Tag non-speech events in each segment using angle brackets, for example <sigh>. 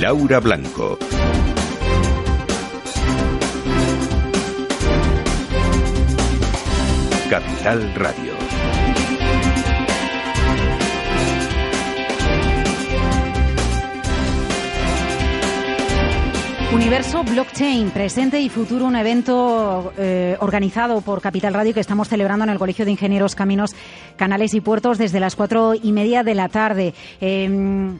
Laura Blanco. Capital Radio. Universo Blockchain, presente y futuro, un evento eh, organizado por Capital Radio que estamos celebrando en el Colegio de Ingenieros Caminos, Canales y Puertos desde las cuatro y media de la tarde. Em,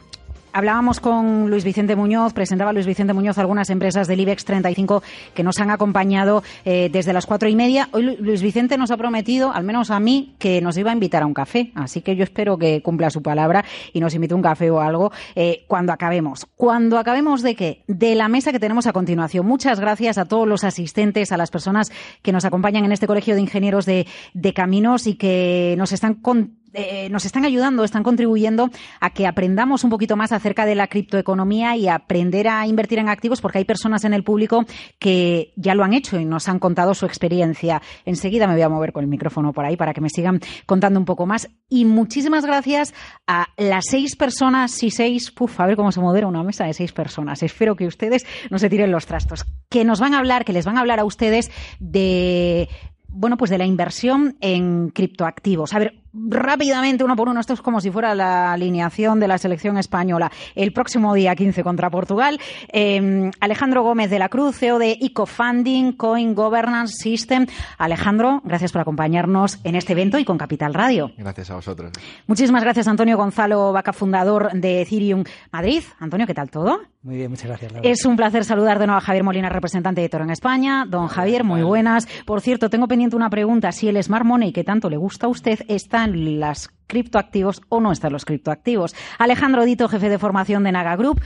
Hablábamos con Luis Vicente Muñoz, presentaba Luis Vicente Muñoz algunas empresas del IBEX 35 que nos han acompañado eh, desde las cuatro y media. Hoy Luis Vicente nos ha prometido, al menos a mí, que nos iba a invitar a un café. Así que yo espero que cumpla su palabra y nos invite un café o algo eh, cuando acabemos. ¿Cuando acabemos de qué? De la mesa que tenemos a continuación. Muchas gracias a todos los asistentes, a las personas que nos acompañan en este Colegio de Ingenieros de, de Caminos y que nos están con eh, nos están ayudando, están contribuyendo a que aprendamos un poquito más acerca de la criptoeconomía y aprender a invertir en activos, porque hay personas en el público que ya lo han hecho y nos han contado su experiencia. Enseguida me voy a mover con el micrófono por ahí para que me sigan contando un poco más. Y muchísimas gracias a las seis personas, sí, seis, puf, a ver cómo se modera una mesa de seis personas. Espero que ustedes no se tiren los trastos, que nos van a hablar, que les van a hablar a ustedes de bueno, pues de la inversión en criptoactivos. A ver, rápidamente, uno por uno, esto es como si fuera la alineación de la selección española. El próximo día 15 contra Portugal, em, Alejandro Gómez de la Cruz, CEO de EcoFunding, Coin Governance System. Alejandro, gracias por acompañarnos en este evento y con Capital Radio. Gracias a vosotros. Muchísimas gracias, Antonio Gonzalo Vaca, fundador de Ethereum Madrid. Antonio, ¿qué tal todo? Muy bien, muchas gracias. Es un placer saludar de nuevo a Javier Molina, representante de Toro en España. Don Javier, muy buenas. Por cierto, tengo pendiente una pregunta. Si el Smart Money, que tanto le gusta a usted, está en las criptoactivos o no está en los criptoactivos. Alejandro Dito, jefe de formación de Naga Group.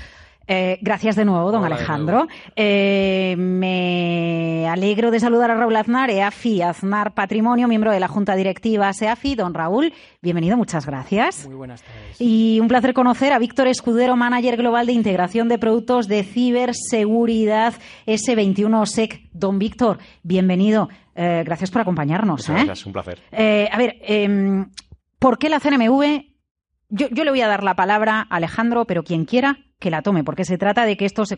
Eh, gracias de nuevo, don Alejandro. Eh, me alegro de saludar a Raúl Aznar, EAFI, Aznar Patrimonio, miembro de la Junta Directiva SEAFI. Don Raúl, bienvenido, muchas gracias. Muy buenas tardes. Y un placer conocer a Víctor Escudero, manager global de integración de productos de ciberseguridad S21SEC. Don Víctor, bienvenido. Eh, gracias por acompañarnos. Muchas gracias, un placer. a ver, em, ¿por qué la CNMV? Yo, yo le voy a dar la palabra a Alejandro, pero quien quiera que la tome, porque se trata de que esto se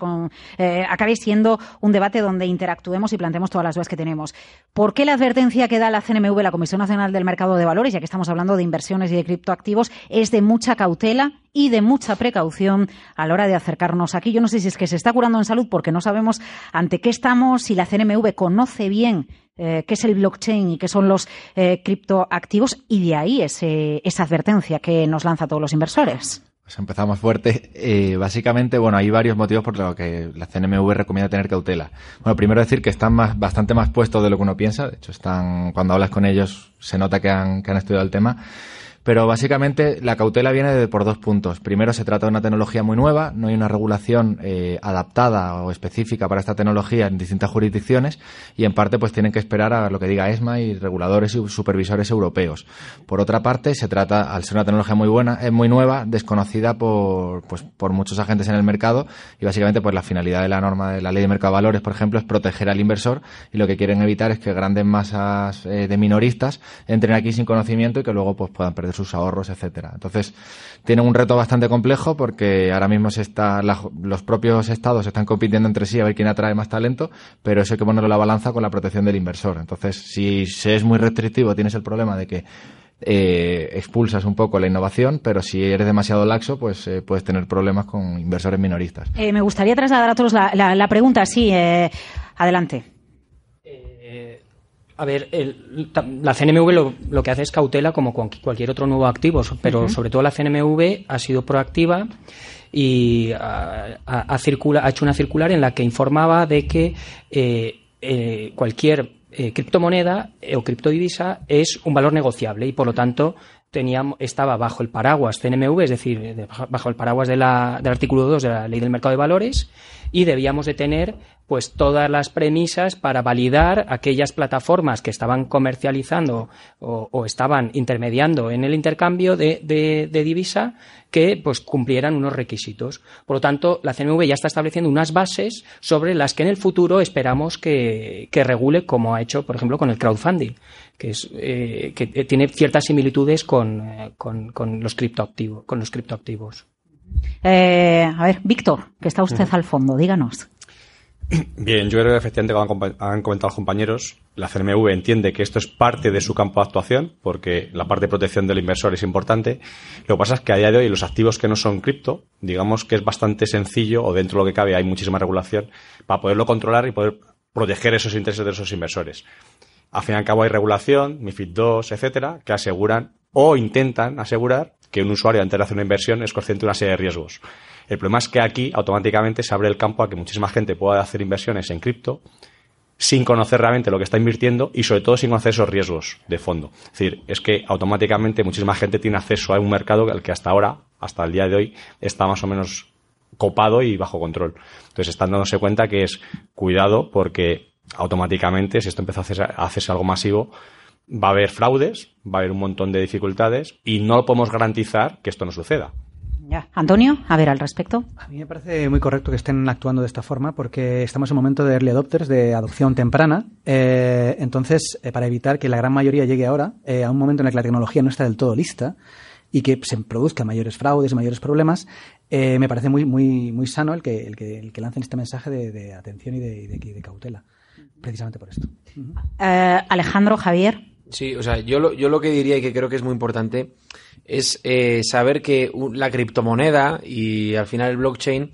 eh, acabe siendo un debate donde interactuemos y planteemos todas las dudas que tenemos. ¿Por qué la advertencia que da la CNMV, la Comisión Nacional del Mercado de Valores, ya que estamos hablando de inversiones y de criptoactivos, es de mucha cautela y de mucha precaución a la hora de acercarnos aquí? Yo no sé si es que se está curando en salud porque no sabemos ante qué estamos, si la CNMV conoce bien eh, qué es el blockchain y qué son los eh, criptoactivos y de ahí esa advertencia que nos lanza a todos los inversores. Pues empezamos fuerte. Eh, básicamente, bueno, hay varios motivos por los que la CNMV recomienda tener cautela. Bueno, primero decir que están más, bastante más puestos de lo que uno piensa. De hecho, están, cuando hablas con ellos, se nota que han, que han estudiado el tema. Pero básicamente la cautela viene de, por dos puntos. Primero, se trata de una tecnología muy nueva, no hay una regulación eh, adaptada o específica para esta tecnología en distintas jurisdicciones y en parte pues tienen que esperar a lo que diga ESMA y reguladores y supervisores europeos. Por otra parte, se trata, al ser una tecnología muy buena, es muy nueva, desconocida por, pues, por muchos agentes en el mercado y básicamente pues la finalidad de la norma de la ley de mercado de valores, por ejemplo, es proteger al inversor y lo que quieren evitar es que grandes masas eh, de minoristas entren aquí sin conocimiento y que luego pues puedan perder sus ahorros, etcétera. Entonces, tienen un reto bastante complejo porque ahora mismo se está, los propios estados están compitiendo entre sí a ver quién atrae más talento, pero eso hay que ponerlo la balanza con la protección del inversor. Entonces, si se es muy restrictivo, tienes el problema de que eh, expulsas un poco la innovación, pero si eres demasiado laxo, pues eh, puedes tener problemas con inversores minoristas. Eh, me gustaría trasladar a todos la, la pregunta, sí, adelante. A ver, la CNMV lo, que hace es cautela como cualquier otro nuevo activo, pero sobre todo la CNMV ha sido proactiva y ha, hecho una circular en la que informaba de que eh, eh, cualquier eh, criptomoneda o criptodivisa es un valor negociable y por lo tanto teníamos, estaba bajo el paraguas CNMV, es decir, bajo el paraguas de la, del artículo 2 de la Ley del Mercado de Valores y debíamos de tener pues todas las premisas para validar aquellas plataformas que estaban comercializando o, estaban intermediando en el intercambio de, de, divisa que pues cumplieran unos requisitos. Por lo tanto, la CNV ya está estableciendo unas bases sobre las que en el futuro esperamos que, que regule, como ha hecho, por ejemplo, con el crowdfunding, que, es, eh, que tiene ciertas similitudes con, eh, con, con los criptoactivos. Con los criptoactivos. Eh, a ver, Víctor, que está usted al fondo, díganos. Bien, yo creo que efectivamente, como han comentado los compañeros, la CNMV entiende que esto es parte de su campo de actuación, porque la parte de protección del inversor es importante. Lo que pasa es que a día de hoy los activos que no son cripto, digamos que es bastante sencillo, o dentro de lo que cabe hay muchísima regulación, para poderlo controlar y poder proteger esos intereses de esos inversores. Al fin y al cabo hay regulación, MIFID II, etcétera, que aseguran o intentan asegurar que un usuario antes de hacer una inversión es consciente de una serie de riesgos. El problema es que aquí automáticamente se abre el campo a que muchísima gente pueda hacer inversiones en cripto sin conocer realmente lo que está invirtiendo y sobre todo sin conocer esos riesgos de fondo. Es decir, es que automáticamente muchísima gente tiene acceso a un mercado al que hasta ahora, hasta el día de hoy, está más o menos copado y bajo control. Entonces están dándose cuenta que es cuidado porque automáticamente, si esto empieza a hacerse, algo masivo, va a haber fraudes, va a haber un montón de dificultades y no podemos garantizar que esto no suceda. Ya. Antonio, a ver al respecto. A mí me parece muy correcto que estén actuando de esta forma porque estamos en un momento de early adopters, de adopción temprana. Eh, entonces, eh, para evitar que la gran mayoría llegue ahora, eh, a un momento en el que la tecnología no está del todo lista y que se produzcan mayores fraudes y mayores problemas, me parece muy, muy, muy sano el que, el que, el que lancen este mensaje de, atención y de, de, cautela, precisamente por esto. Alejandro, Javier. Sí, o sea, yo lo, yo lo que diría y que creo que es muy importante es eh, saber que la criptomoneda y al final el blockchain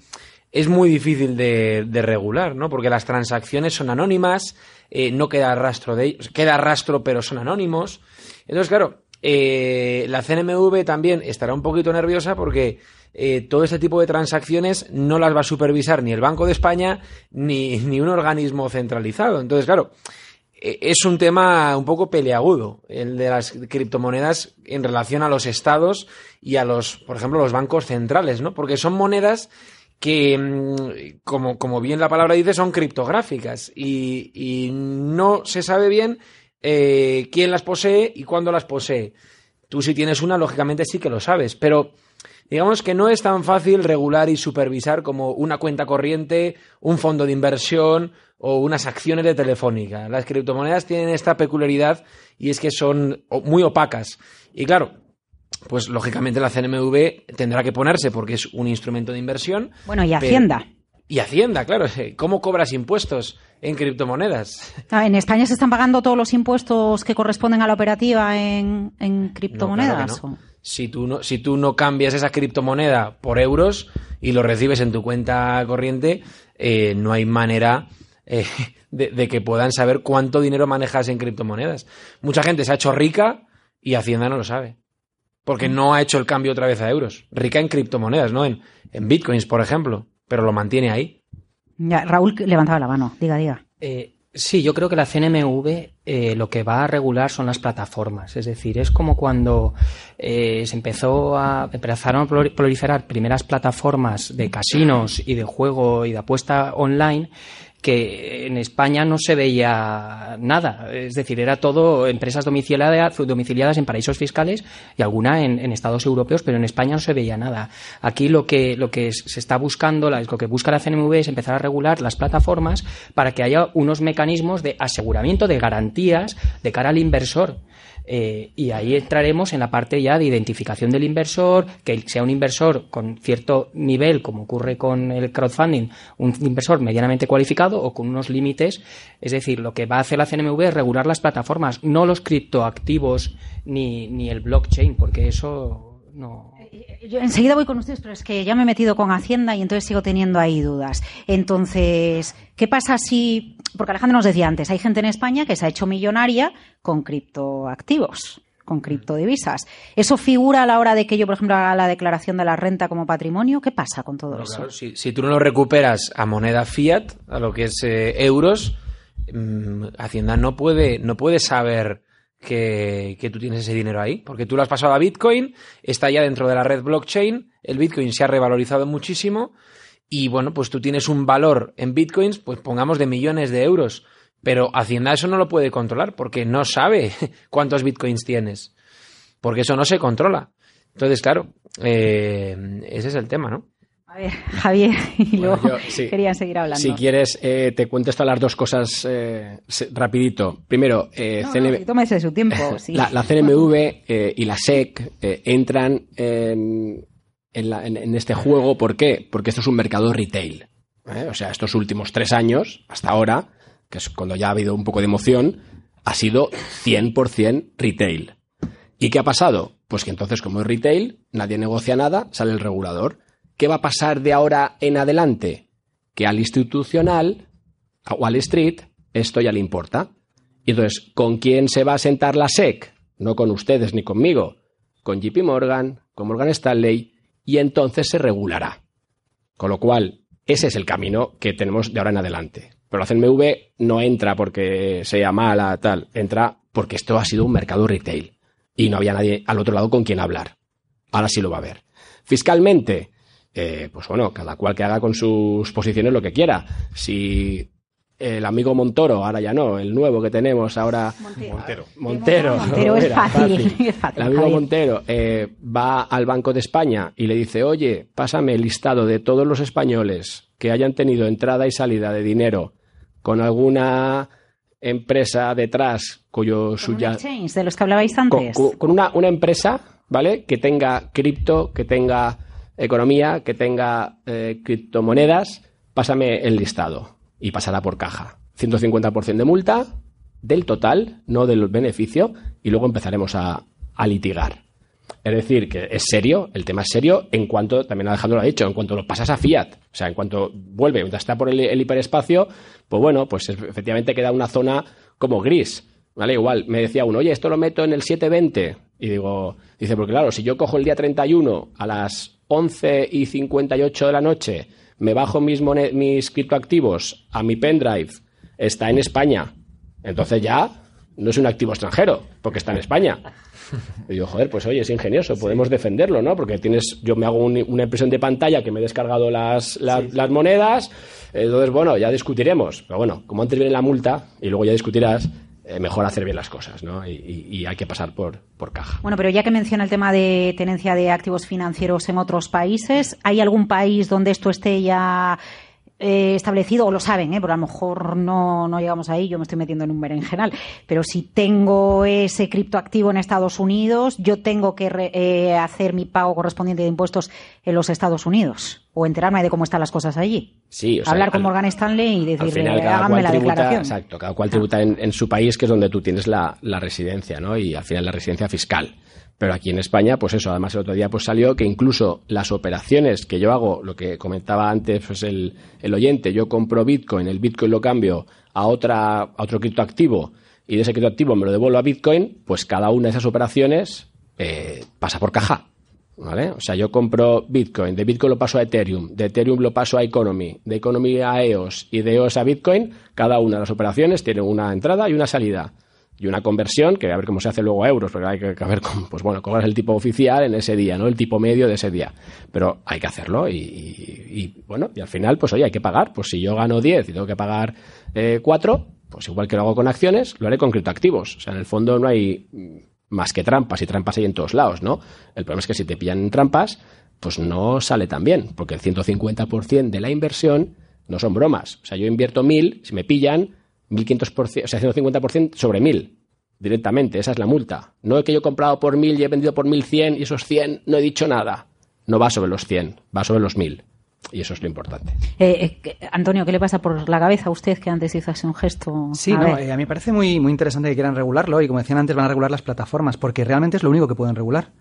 es muy difícil de, regular, ¿no? Porque las transacciones son anónimas, eh, no queda rastro de ellos, queda rastro pero son anónimos. Entonces, claro, eh, la CNMV también estará un poquito nerviosa porque todo este tipo de transacciones no las va a supervisar ni el Banco de España ni, ni un organismo centralizado. Entonces, claro, es un tema un poco peleagudo, el de las criptomonedas en relación a los estados y a los, por ejemplo, los bancos centrales, ¿no? Porque son monedas que, mm, como, como bien la palabra dice, son criptográficas y, no se sabe bien eh, quién las posee y cuándo las posee. Tú si tienes una, lógicamente sí que lo sabes, pero digamos que no es tan fácil regular y supervisar como una cuenta corriente, un fondo de inversión o unas acciones de Telefónica. Las criptomonedas tienen esta peculiaridad y es que son muy opacas. Y claro, pues lógicamente la CNMV tendrá que ponerse porque es un instrumento de inversión. Bueno, y Hacienda. Y Hacienda, claro. <laughs> ¿Cómo cobras impuestos en criptomonedas? Ah, ¿En España se están pagando todos los impuestos que corresponden a la operativa en, criptomonedas? Si, tú no, si tú no cambias esa criptomoneda por euros y lo recibes en tu cuenta corriente, eh, no hay manera eh, <laughs> de, que puedan saber cuánto dinero manejas en criptomonedas. Mucha gente se ha hecho rica y Hacienda no lo sabe. Porque no ha hecho el cambio otra vez a euros. Rica en criptomonedas, ¿no? En, en bitcoins, por ejemplo. Pero lo mantiene ahí. Ya, Raúl levantaba la mano. Diga, diga. Eh, Sí, yo creo que la CNMV eh, lo que va a regular son las plataformas. Es decir, es como cuando eh, se empezó a empezaron a proliferar primeras plataformas de casinos y de juego y de apuesta online que en España no se veía nada. Es decir, era todo empresas domiciliadas, en paraísos fiscales y alguna en, Estados europeos, pero en España no se veía nada. Aquí lo que, lo que se está buscando, lo que busca la CNMV es empezar a regular las plataformas para que haya unos mecanismos de aseguramiento de garantías de cara al inversor. Eh, y ahí entraremos en la parte ya de identificación del inversor, que sea un inversor con cierto nivel, como ocurre con el crowdfunding, un inversor medianamente cualificado o con unos límites. Es decir, lo que va a hacer la CNMV es regular las plataformas, no los criptoactivos ni, ni el blockchain, porque eso no. Yo enseguida voy con ustedes, pero es que ya me he metido con Hacienda y entonces sigo teniendo ahí dudas. Entonces, ¿qué pasa si porque Alejandro nos decía antes, hay gente en España que se ha hecho millonaria con criptoactivos, con criptodivisas. ¿Eso figura a la hora de que yo, por ejemplo, haga la declaración de la renta como patrimonio? ¿Qué pasa con todo eso? si, tú no lo recuperas a moneda fiat, a lo que es eh, euros, mm, Hacienda no puede, no puede saber que, tú tienes ese dinero ahí, porque tú lo has pasado a Bitcoin, está ya dentro de la red blockchain, el Bitcoin se ha revalorizado muchísimo y bueno, pues tú tienes un valor en bitcoins, pues pongamos de millones de euros, pero Hacienda eso no lo puede controlar porque no sabe <laughs> cuántos bitcoins tienes, porque eso no se controla. Entonces, claro, eh, ese es el tema, ¿no? A ver, <laughs> Javier, y luego quería seguir hablando. Si quieres, eh, te cuento las dos cosas eh, rapidito. Primero, eh, su tiempo. <laughs> la, la, CNMV y la SEC entran en en, la- en- en este juego. ¿Por qué? Porque esto es un mercado retail. ¿eh? O sea, estos últimos tres años, hasta ahora, que es cuando ya ha habido un poco de emoción, ha sido 100% retail. ¿Y qué ha pasado? Pues que entonces, como es retail, nadie negocia nada, sale el regulador. ¿Qué va a pasar de ahora en adelante? Que al institucional, a Wall Street, esto ya le importa. Y entonces, ¿con quién se va a sentar la SEC? No con ustedes ni conmigo. Con JP Morgan, con Morgan Stanley, y entonces se regulará. Con lo cual, ese es el camino que tenemos de ahora en adelante. Pero la CNMV no entra porque sea mala, tal. Entra porque esto ha sido un mercado retail. Y no había nadie al otro lado con quien hablar. Ahora sí lo va a haber. Fiscalmente, eh, pues bueno, cada cual que haga con sus posiciones lo que quiera. Si el amigo Montoro, ahora ya no, el nuevo que tenemos ahora. Montero. Montero. Montero es fácil, <laughs> es fácil, El amigo. Montero eh, va al Banco de España y le dice, oye, pásame el listado de todos los españoles que hayan tenido entrada y salida de dinero con alguna empresa detrás cuyo Con un suya exchange, de los que hablabais antes. con- con una, una empresa, ¿vale? Que tenga cripto, que tenga economía, que tenga eh, criptomonedas, pásame el listado y pasará por caja. 150% de multa del total, no del beneficio, y luego empezaremos a, litigar. Es decir, que es serio, el tema es serio en cuanto, también Alejandro lo ha dicho, en cuanto lo pasas a Fiat. O sea, en cuanto vuelve, mientras está por el, el hiperespacio, pues bueno, pues es- efectivamente queda una zona como gris. ¿Vale? Igual, me decía uno, oye, esto lo meto en el 720. Y digo, dice, porque claro, si yo cojo el día 31 a las 11 y 58 de la noche, me bajo mis, criptoactivos a mi pendrive, está en España. Entonces ya no es un activo extranjero, porque está en España. Y digo, joder, pues oye, es ingenioso, podemos defenderlo, ¿no? Porque tienes, yo me hago un- una impresión de pantalla que me he descargado las, las, las monedas, entonces, bueno, ya discutiremos. Pero bueno, como antes viene la multa y luego ya discutirás, eh, mejor hacer bien las cosas, ¿no? Y, hay que pasar por, por caja. Bueno, pero ya que menciona el tema de tenencia de activos financieros en otros países, ¿hay algún país donde esto esté ya eh, establecido o lo saben? ¿eh? Porque a lo mejor no, no llegamos ahí, yo me estoy metiendo en un berenjenal. Pero si tengo ese criptoactivo en Estados Unidos, yo tengo que re- eh, hacer mi pago correspondiente de impuestos en los Estados Unidos o enterarme de cómo están las cosas allí. Sí, o sea, Hablar con Morgan Stanley y decirle, final, háganme la tributa, declaración. exacto, cada cual tributa en, en su país, que es donde tú tienes la, la residencia, ¿no? Y al final la residencia fiscal. Pero aquí en España, pues eso, además el otro día pues salió que incluso las operaciones que yo hago, lo que comentaba antes pues el, el oyente, yo compro Bitcoin, el Bitcoin lo cambio a otra, a otro criptoactivo y de ese criptoactivo me lo devuelvo a Bitcoin, pues cada una de esas operaciones eh, pasa por caja. ¿Vale? O sea, yo compro Bitcoin, de Bitcoin lo paso a Ethereum, de Ethereum lo paso a Economy, de Economy a EOS y de EOS a Bitcoin, cada una de las operaciones tiene una entrada y una salida. Y una conversión, que a ver cómo se hace luego a euros, porque hay que, ver cómo, pues bueno, es el tipo oficial en ese día, ¿no? El tipo medio de ese día. Pero hay que hacerlo y, y- y, bueno, y al final, pues oye, hay que pagar. Pues si yo gano 10 y tengo que pagar eh, 4, pues igual que lo hago con acciones, lo haré con criptoactivos. O sea, en el fondo no hay más que trampas, y trampas hay en todos lados, ¿no? El problema es que si te pillan trampas, pues no sale tan bien, porque el 150% de la inversión no son bromas. O sea, yo invierto 1000, si me pillan, 1500%, o sea, 150% sobre 1000 directamente, esa es la multa. No es que yo he comprado por 1000 y he vendido por 1100 y esos 100 no he dicho nada. No va sobre los 100, va sobre los 1000. Y eso es lo importante. Eh, eh, que- Antonio, ¿qué le pasa por la cabeza a usted que antes hizo así un gesto? Sí, A no, eh, a mí me parece muy, muy interesante que quieran regularlo y como decían antes van a regular las plataformas porque realmente es lo único que pueden regular.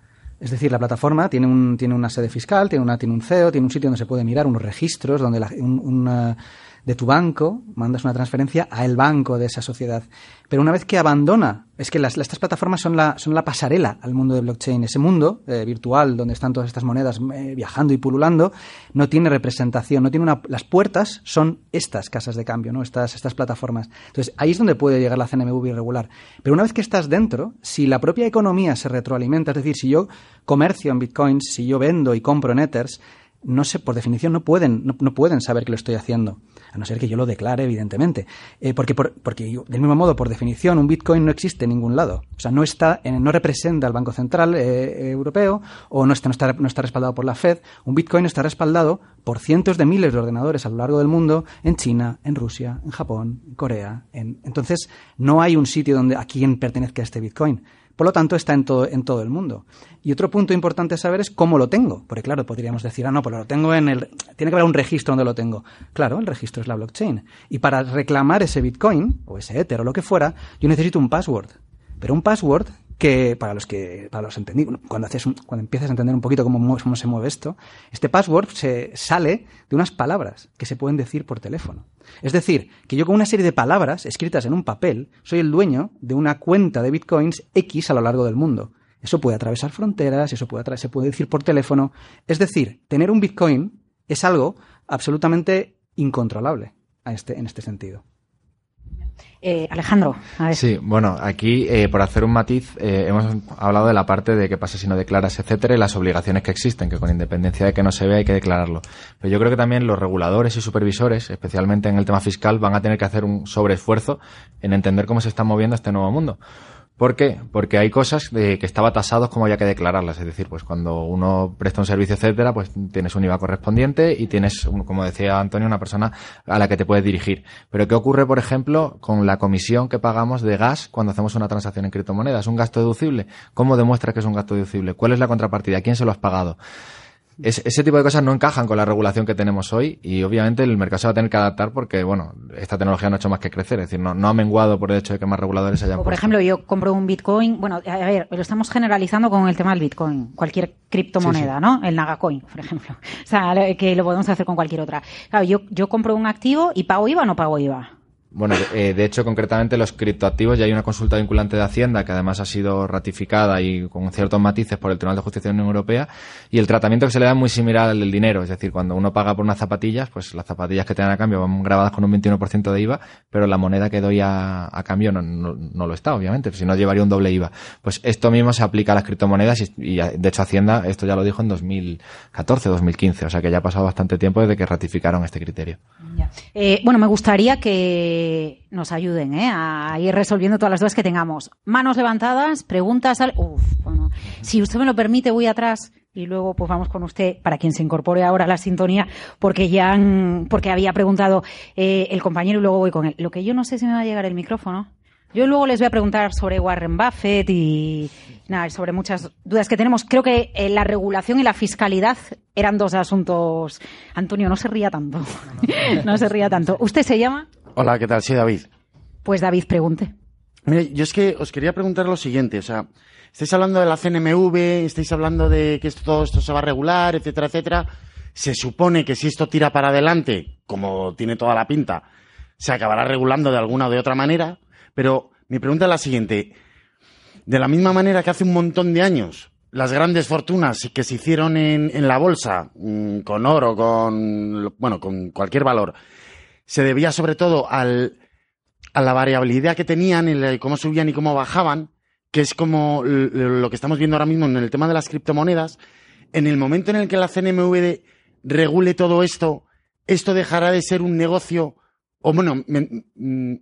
Es decir, la plataforma tiene, un, tiene una sede fiscal, tiene, una, tiene un CEO, tiene un sitio donde se puede mirar unos registros, donde la- un- una- de tu banco mandas una transferencia a el banco de esa sociedad. Pero una vez que abandona, es que las, estas plataformas son la, son la pasarela al mundo de blockchain. Ese mundo eh, virtual donde están todas estas monedas eh, viajando y pululando no tiene representación, no tiene una, las puertas son estas casas de cambio, ¿no? estas, estas plataformas. Entonces ahí es donde puede llegar la CNMV irregular. Pero una vez que estás dentro, si la propia economía se retroalimenta, es decir, si yo comercio en bitcoins, si yo vendo y compro en ethers, no sé, por definición no pueden, no, no pueden saber que lo estoy haciendo, a no ser que yo lo declare, evidentemente. Eh, porque, por- porque del mismo modo, por definición, un Bitcoin no existe en ningún lado. O sea, no está, no representa al Banco Central eh, Europeo o no está, no está, no está respaldado por la Fed. Un Bitcoin está respaldado por cientos de miles de ordenadores a lo largo del mundo en China, en Rusia, en Japón, en Corea. En... Entonces, no hay un sitio donde a quién pertenezca este Bitcoin. Por lo tanto, está en todo, en todo el mundo. Y otro punto importante a saber es cómo lo tengo. Porque, claro, podríamos decir, ah, no, pues lo tengo en el. Tiene que haber un registro donde lo tengo. Claro, el registro es la blockchain. Y para reclamar ese Bitcoin, o ese Ether, o lo que fuera, yo necesito un password. Pero un password que para los que para los entendidos cuando haces cuando empiezas a entender un poquito cómo, cómo, se mueve esto este password se sale de unas palabras que se pueden decir por teléfono. Es decir que yo con una serie de palabras escritas en un papel soy el dueño de una cuenta de bitcoins x a lo largo del mundo. Eso puede atravesar fronteras eso puede se puede decir por teléfono. Es decir tener un bitcoin es algo absolutamente incontrolable a este, en este sentido eh, Alejandro, a ver. Sí, bueno, aquí eh, por hacer un matiz eh, hemos hablado de la parte de qué pasa si no declaras, etcétera, y las obligaciones que existen, que con independencia de que no se vea hay que declararlo. Pero yo creo que también los reguladores y supervisores, especialmente en el tema fiscal, van a tener que hacer un sobreesfuerzo en entender cómo se está moviendo este nuevo mundo. ¿Por qué? Porque hay cosas de que estaba tasados como había que declararlas. Es decir, pues cuando uno presta un servicio, etcétera, pues tienes un IVA correspondiente y tienes, como decía Antonio, una persona a la que te puedes dirigir. Pero ¿qué ocurre, por ejemplo, con la comisión que pagamos de gas cuando hacemos una transacción en criptomonedas? ¿Es un gasto deducible? ¿Cómo demuestra que es un gasto deducible? ¿Cuál es la contrapartida? ¿Quién se lo has pagado? Ese tipo de cosas no encajan con la regulación que tenemos hoy y obviamente el mercado se va a tener que adaptar porque, bueno, esta tecnología no ha hecho más que crecer, es decir, no, no ha menguado por el hecho de que más reguladores hayan o Por ejemplo, yo compro un Bitcoin, bueno, a ver, lo estamos generalizando con el tema del Bitcoin, cualquier criptomoneda, ¿no? El Nagacoin, por ejemplo. <laughs> O sea, que lo podemos hacer con cualquier otra. Claro, yo, yo compro un activo y pago IVA o no pago IVA. Bueno, eh, de hecho, concretamente los criptoactivos, ya hay una consulta vinculante de Hacienda que además ha sido ratificada y con ciertos matices por el Tribunal de Justicia de la Unión Europea y el tratamiento que se le da es muy similar al del dinero, es decir, cuando uno paga por unas zapatillas, pues las zapatillas que te dan a cambio van grabadas con un 21% de IVA, pero la moneda que doy a, cambio no, lo está, obviamente, si no llevaría un doble IVA. Pues esto mismo se aplica a las criptomonedas y, de hecho Hacienda esto ya lo dijo en 2014, 2015, o sea que ya ha pasado bastante tiempo desde que ratificaron este criterio. Eh, bueno, me gustaría que nos ayuden ¿eh? a ir resolviendo todas las dudas que tengamos. Manos levantadas, preguntas. Al... Uf, bueno, si usted me lo permite, voy atrás y luego pues vamos con usted para quien se incorpore ahora a la sintonía porque ya han, porque había preguntado eh, el compañero y luego voy con él. Lo que yo no sé si me va a llegar el micrófono. Yo luego les voy a preguntar sobre Warren Buffett y nada, sobre muchas dudas que tenemos. Creo que eh, la regulación y la fiscalidad eran dos asuntos. Antonio, no se ría tanto. no <laughs> se ría tanto. ¿Usted se llama? Hola, ¿qué tal? Sí, David. Pues David, pregunte. Mire, yo es que os quería preguntar lo siguiente, o sea, estáis hablando de la CNMV, estáis hablando de que todo esto se va a regular, etcétera, etcétera. Se supone que si esto tira para adelante, como tiene toda la pinta, se acabará regulando de alguna o de otra manera, pero mi pregunta es la siguiente. De la misma manera que hace un montón de años las grandes fortunas que se hicieron en, en la bolsa, mm, con oro, con, bueno, con cualquier valor, se debía sobre todo al, a la variabilidad que tenían, en cómo subían y cómo bajaban, que es como lo que estamos viendo ahora mismo en el tema de las criptomonedas. En el momento en el que la CNMV regule todo esto, esto dejará de ser un negocio, o bueno, mm,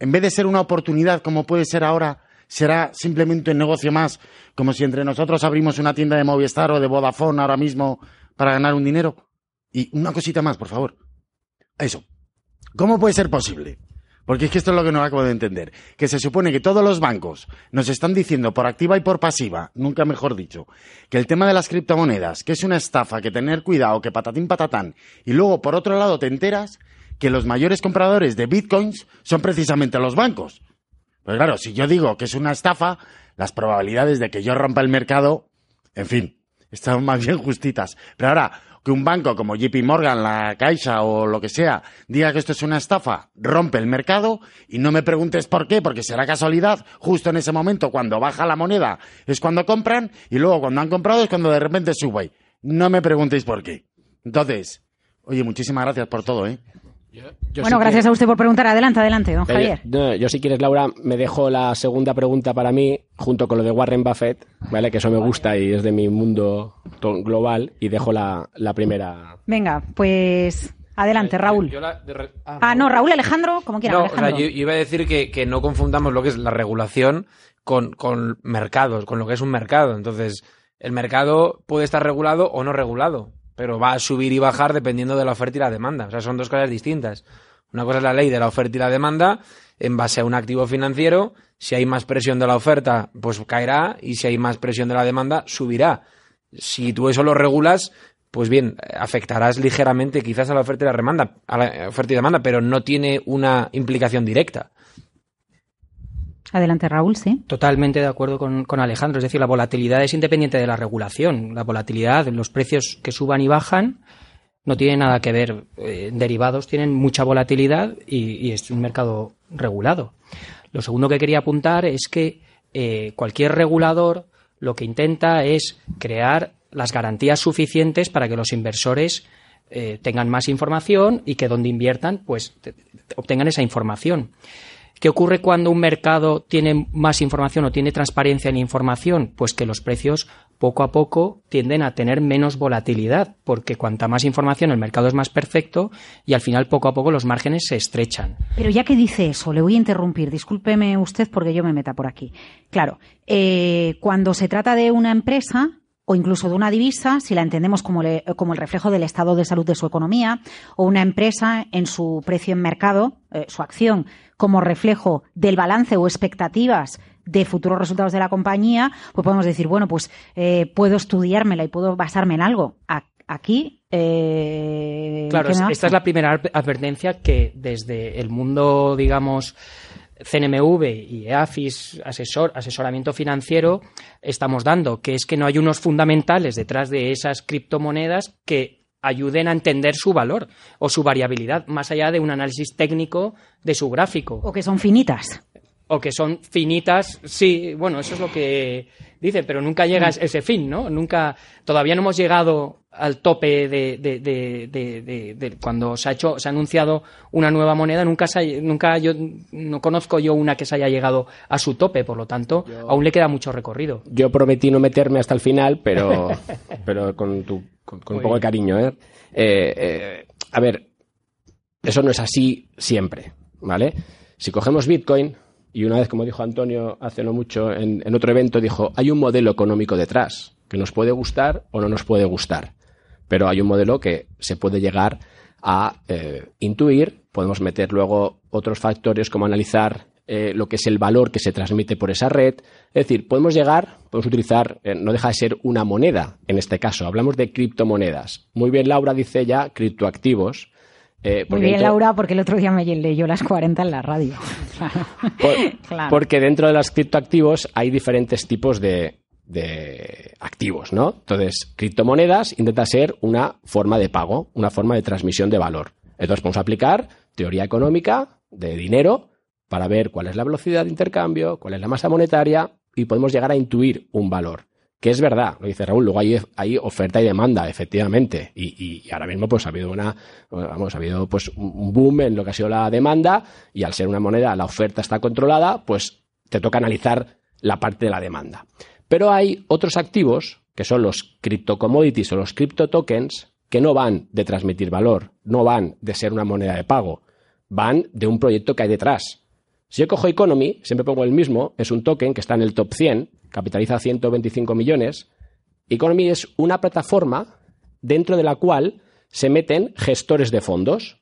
en vez de ser una oportunidad como puede ser ahora, será simplemente un negocio más, como si entre nosotros abrimos una tienda de Movistar o de Vodafone ahora mismo para ganar un dinero. Y una cosita más, por favor. Eso. ¿Cómo puede ser posible? Porque es que esto es lo que no acabo de entender. Que se supone que todos los bancos nos están diciendo por activa y por pasiva, nunca mejor dicho, que el tema de las criptomonedas, que es una estafa, que tener cuidado, que patatín patatán, y luego por otro lado te enteras que los mayores compradores de bitcoins son precisamente los bancos. Pues claro, si yo digo que es una estafa, las probabilidades de que yo rompa el mercado, en fin, están más bien justitas. Pero ahora, que un banco como JP Morgan, la Caixa o lo que sea diga que esto es una estafa, rompe el mercado y no me preguntes por qué, porque será casualidad, justo en ese momento cuando baja la moneda es cuando compran y luego cuando han comprado es cuando de repente sube. No me preguntéis por qué. Entonces, oye, muchísimas gracias por todo, ¿eh? Bueno, gracias a usted por preguntar. Adelante, adelante, don Javier. Yo, si quieres, Laura, me dejo la segunda pregunta para mí, junto con lo de Warren Buffett, ¿vale? Que eso me gusta y es de mi mundo global, y dejo la, primera. Venga, pues Adelante, eh, Raúl. Ah, ah, no, Raúl Alejandro, como quiera. No, yo, iba a decir que, que, no confundamos lo que es la regulación con, con mercados, con lo que es un mercado. Entonces, el mercado puede estar regulado o no regulado. Pero va a subir y bajar dependiendo de la oferta y la demanda. O sea, son dos cosas distintas. Una cosa es la ley de la oferta y la demanda en base a un activo financiero. Si hay más presión de la oferta, pues caerá y si hay más presión de la demanda, subirá. Si tú eso lo regulas, pues bien, afectarás ligeramente quizás a la oferta y la demanda, a la oferta y demanda, pero no tiene una implicación directa. Adelante, Raúl, sí. Totalmente de acuerdo con, con, Alejandro. Es decir, la volatilidad es independiente de la regulación. La volatilidad, los precios que suban y bajan, no tiene nada que ver. Eh, derivados tienen mucha volatilidad y, es un mercado regulado. Lo segundo que quería apuntar es que eh, cualquier regulador lo que intenta es crear las garantías suficientes para que los inversores eh, tengan más información y que donde inviertan, pues te, te, obtengan esa información. ¿Qué ocurre cuando un mercado tiene más información o tiene transparencia en información? Pues que los precios poco a poco tienden a tener menos volatilidad, porque cuanta más información el mercado es más perfecto y al final poco a poco los márgenes se estrechan. Pero ya que dice eso, le voy a interrumpir, discúlpeme usted porque yo me meta por aquí. Claro, eh, cuando se trata de una empresa, o incluso de una divisa, si la entendemos como, le, como, el reflejo del estado de salud de su economía, o una empresa en su precio en mercado, eh, su acción, como reflejo del balance o expectativas de futuros resultados de la compañía, pues podemos decir, bueno, pues eh, puedo estudiármela y puedo basarme en algo. Aquí. Eh, claro, esta es la primera advertencia que desde el mundo, digamos, CNMV y EAFIS, asesor, asesoramiento financiero, estamos dando, que es que no hay unos fundamentales detrás de esas criptomonedas que ayuden a entender su valor o su variabilidad, más allá de un análisis técnico de su gráfico. O que son finitas. O que son finitas, sí, bueno, eso es lo que dice, pero nunca llega a ese fin, ¿no? Nunca, todavía no hemos llegado al tope de, de, de, de, cuando se ha hecho, se ha anunciado una nueva moneda, nunca se, nunca yo no conozco yo una que se haya llegado a su tope, por lo tanto, yo, aún le queda mucho recorrido. Yo prometí no meterme hasta el final, pero, <laughs> pero con, tu, con, con un poco de cariño, ¿eh? Eh, ¿eh? A ver, eso no es así siempre, ¿vale? Si cogemos Bitcoin, y una vez, como dijo Antonio hace no mucho en, en otro evento, dijo, hay un modelo económico detrás que nos puede gustar o no nos puede gustar pero hay un modelo que se puede llegar a eh, intuir. Podemos meter luego otros factores como analizar eh, lo que es el valor que se transmite por esa red. Es decir, podemos llegar, podemos utilizar, eh, no deja de ser una moneda en este caso. Hablamos de criptomonedas. Muy bien, Laura dice ya criptoactivos. Eh, Muy bien, dentro... Laura, porque el otro día me leyó las 40 en la radio. Por, <laughs> claro. Porque dentro de los criptoactivos hay diferentes tipos de, de activos, ¿no? Entonces, criptomonedas intenta ser una forma de pago, una forma de transmisión de valor. Entonces, podemos aplicar teoría económica de dinero para ver cuál es la velocidad de intercambio, cuál es la masa monetaria y podemos llegar a intuir un valor. Que es verdad, lo dice Raúl, luego hay, hay oferta y demanda, efectivamente. Y, y, ahora mismo, pues ha habido una, vamos, ha habido pues un boom en lo que ha sido la demanda, y al ser una moneda, la oferta está controlada, pues te toca analizar la parte de la demanda. Pero hay otros activos, que son los criptocommodities o los tokens que no van de transmitir valor, no van de ser una moneda de pago, van de un proyecto que hay detrás. Si yo cojo Economy, siempre pongo el mismo, es un token que está en el top 100, capitaliza 125 millones. Economy es una plataforma dentro de la cual se meten gestores de fondos,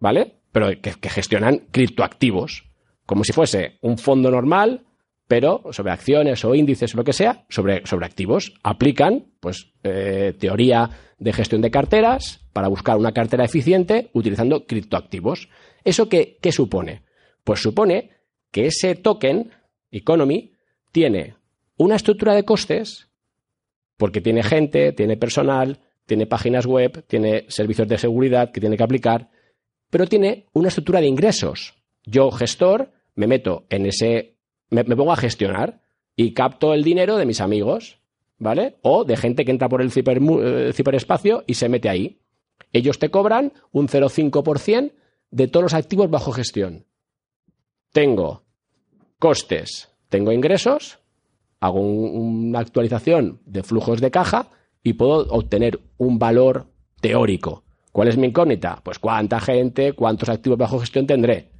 ¿vale? Pero que, que gestionan criptoactivos, como si fuese un fondo normal, pero sobre acciones o índices o lo que sea, sobre, sobre activos. Aplican, pues, eh, teoría de gestión de carteras para buscar una cartera eficiente utilizando criptoactivos. ¿Eso qué, qué supone? Pues supone que ese token, Economy, tiene una estructura de costes, porque tiene gente, tiene personal, tiene páginas web, tiene servicios de seguridad que tiene que aplicar, pero tiene una estructura de ingresos. Yo, gestor, me meto en ese me, pongo a gestionar y capto el dinero de mis amigos, ¿vale? O de gente que entra por el ciber, eh, ciberespacio y se mete ahí. Ellos te cobran un 0,5% de todos los activos bajo gestión. Tengo costes, tengo ingresos, hago un, una actualización de flujos de caja y puedo obtener un valor teórico. ¿Cuál es mi incógnita? Pues cuánta gente, cuántos activos bajo gestión tendré.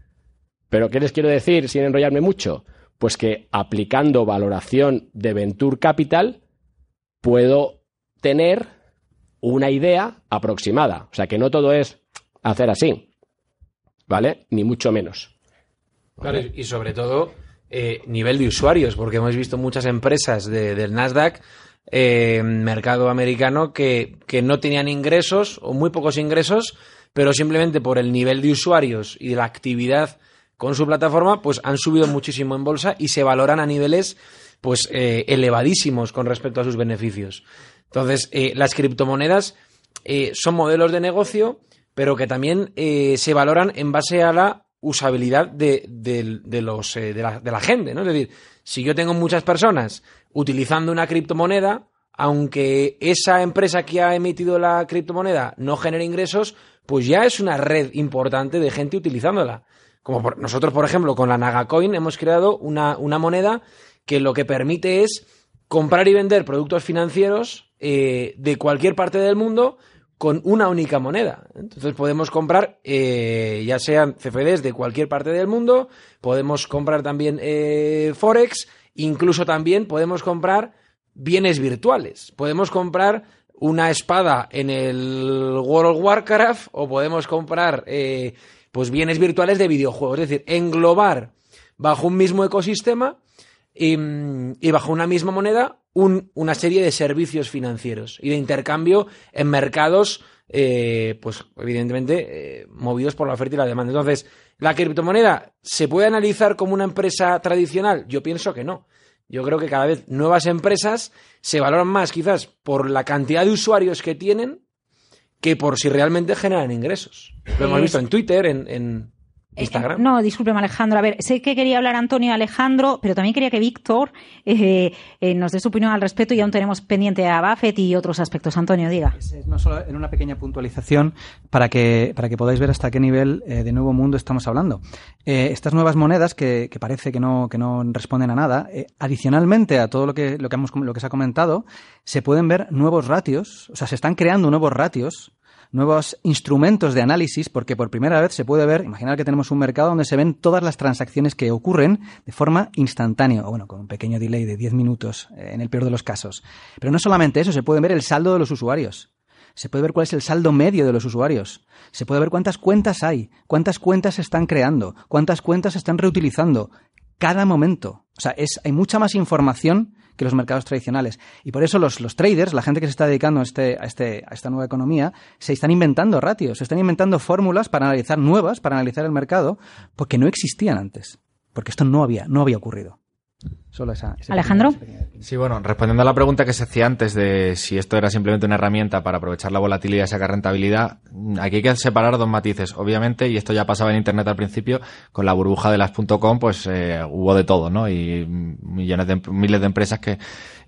Pero ¿qué les quiero decir sin enrollarme mucho? Pues que aplicando valoración de Venture Capital puedo tener una idea aproximada. O sea, que no todo es hacer así. ¿Vale? Ni mucho menos. Claro, y sobre todo eh, nivel de usuarios, porque hemos visto muchas empresas de- del Nasdaq, eh, mercado americano, que, que no tenían ingresos o muy pocos ingresos, pero simplemente por el nivel de usuarios y de la actividad con su plataforma, pues han subido muchísimo en bolsa y se valoran a niveles pues eh, elevadísimos con respecto a sus beneficios. Entonces, eh, las criptomonedas eh, son modelos de negocio, pero que también se valoran en base a la usabilidad de, los, de, la, de la gente, ¿no? Es decir, si yo tengo muchas personas utilizando una criptomoneda, aunque esa empresa que ha emitido la criptomoneda no genere ingresos, pues ya es una red importante de gente utilizándola. Como nosotros, por ejemplo, con la Nagacoin hemos creado una, una moneda que lo que permite es comprar y vender productos financieros eh, de cualquier parte del mundo con una única moneda. Entonces podemos comprar eh, ya sean CFDs de cualquier parte del mundo, podemos comprar también eh, Forex, incluso también podemos comprar bienes virtuales. Podemos comprar una espada en el World of Warcraft o podemos comprar eh, pues bienes virtuales de videojuegos. Es decir, englobar bajo un mismo ecosistema y, bajo una misma moneda un- una serie de servicios financieros y de intercambio en mercados, eh, pues evidentemente eh, movidos por la oferta y la demanda. Entonces, ¿la criptomoneda se puede analizar como una empresa tradicional? Yo pienso que no. Yo creo que cada vez nuevas empresas se valoran más quizás por la cantidad de usuarios que tienen que por si realmente generan ingresos. Lo hemos visto en Twitter, en, en Instagram. Eh, No, discúlpeme, Alejandro. A ver, sé que quería hablar Antonio y Alejandro, pero también quería que Víctor eh, eh, nos dé su opinión al respecto y aún tenemos pendiente a Buffett y otros aspectos. Antonio, diga. No solo en una pequeña puntualización para que, para que podáis ver hasta qué nivel eh, de nuevo mundo estamos hablando. Eh, estas nuevas monedas que, que parece que no, que no responden a nada, eh, adicionalmente a todo lo que, lo, que hemos, lo que se ha comentado, se pueden ver nuevos ratios, o sea, se están creando nuevos ratios, nuevos instrumentos de análisis, porque por primera vez se puede ver, imaginar que tenemos un mercado donde se ven todas las transacciones que ocurren de forma instantánea, o bueno, con un pequeño delay de 10 minutos eh, en el peor de los casos. Pero no solamente eso, se puede ver el saldo de los usuarios. Se puede ver cuál es el saldo medio de los usuarios. Se puede ver cuántas cuentas hay, cuántas cuentas se están creando, cuántas cuentas se están reutilizando. Cada momento. O sea, es, hay mucha más información que los mercados tradicionales. Y por eso los, los traders, la gente que se está dedicando a, este, a, este, a esta nueva economía, se están inventando ratios, se están inventando fórmulas para analizar nuevas, para analizar el mercado, porque no existían antes. Porque esto no había, no había ocurrido. Solo esa, Alejandro. Sí, bueno, respondiendo a la pregunta que se hacía antes de si esto era simplemente una herramienta para aprovechar la volatilidad y sacar rentabilidad, aquí hay que separar dos matices. Obviamente, y esto ya pasaba en Internet al principio, con la burbuja de las .com, pues eh, hubo de todo, ¿no? Y millones de, miles de empresas que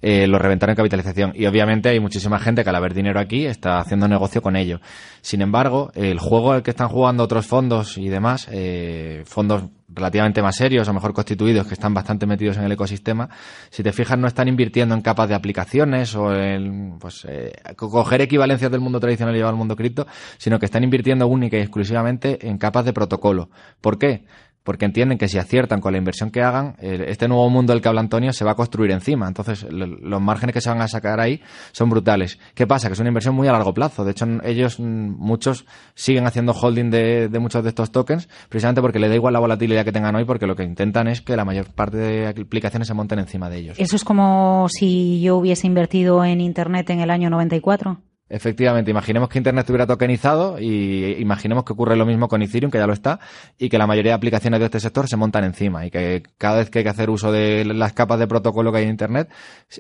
eh, lo reventaron en capitalización. Y obviamente hay muchísima gente que al haber dinero aquí está haciendo negocio con ello. Sin embargo, el juego al que están jugando otros fondos y demás, eh, fondos relativamente más serios o mejor constituidos que están bastante metidos en el ecosistema, si te fijas no están invirtiendo en capas de aplicaciones o en pues eh, co- coger equivalencias del mundo tradicional y llevar al mundo cripto, sino que están invirtiendo única y exclusivamente en capas de protocolo. ¿Por qué? Porque entienden que si aciertan con la inversión que hagan, este nuevo mundo del que habla Antonio se va a construir encima. Entonces, lo- los márgenes que se van a sacar ahí son brutales. ¿Qué pasa? Que es una inversión muy a largo plazo. De hecho, ellos, muchos, siguen haciendo holding de, de muchos de estos tokens, precisamente porque le da igual la volatilidad que tengan hoy, porque lo que intentan es que la mayor parte de aplicaciones se monten encima de ellos. Eso es como si yo hubiese invertido en Internet en el año 94. Efectivamente, imaginemos que Internet estuviera tokenizado y imaginemos que ocurre lo mismo con Ethereum, que ya lo está, y que la mayoría de aplicaciones de este sector se montan encima y que cada vez que hay que hacer uso de las capas de protocolo que hay en Internet,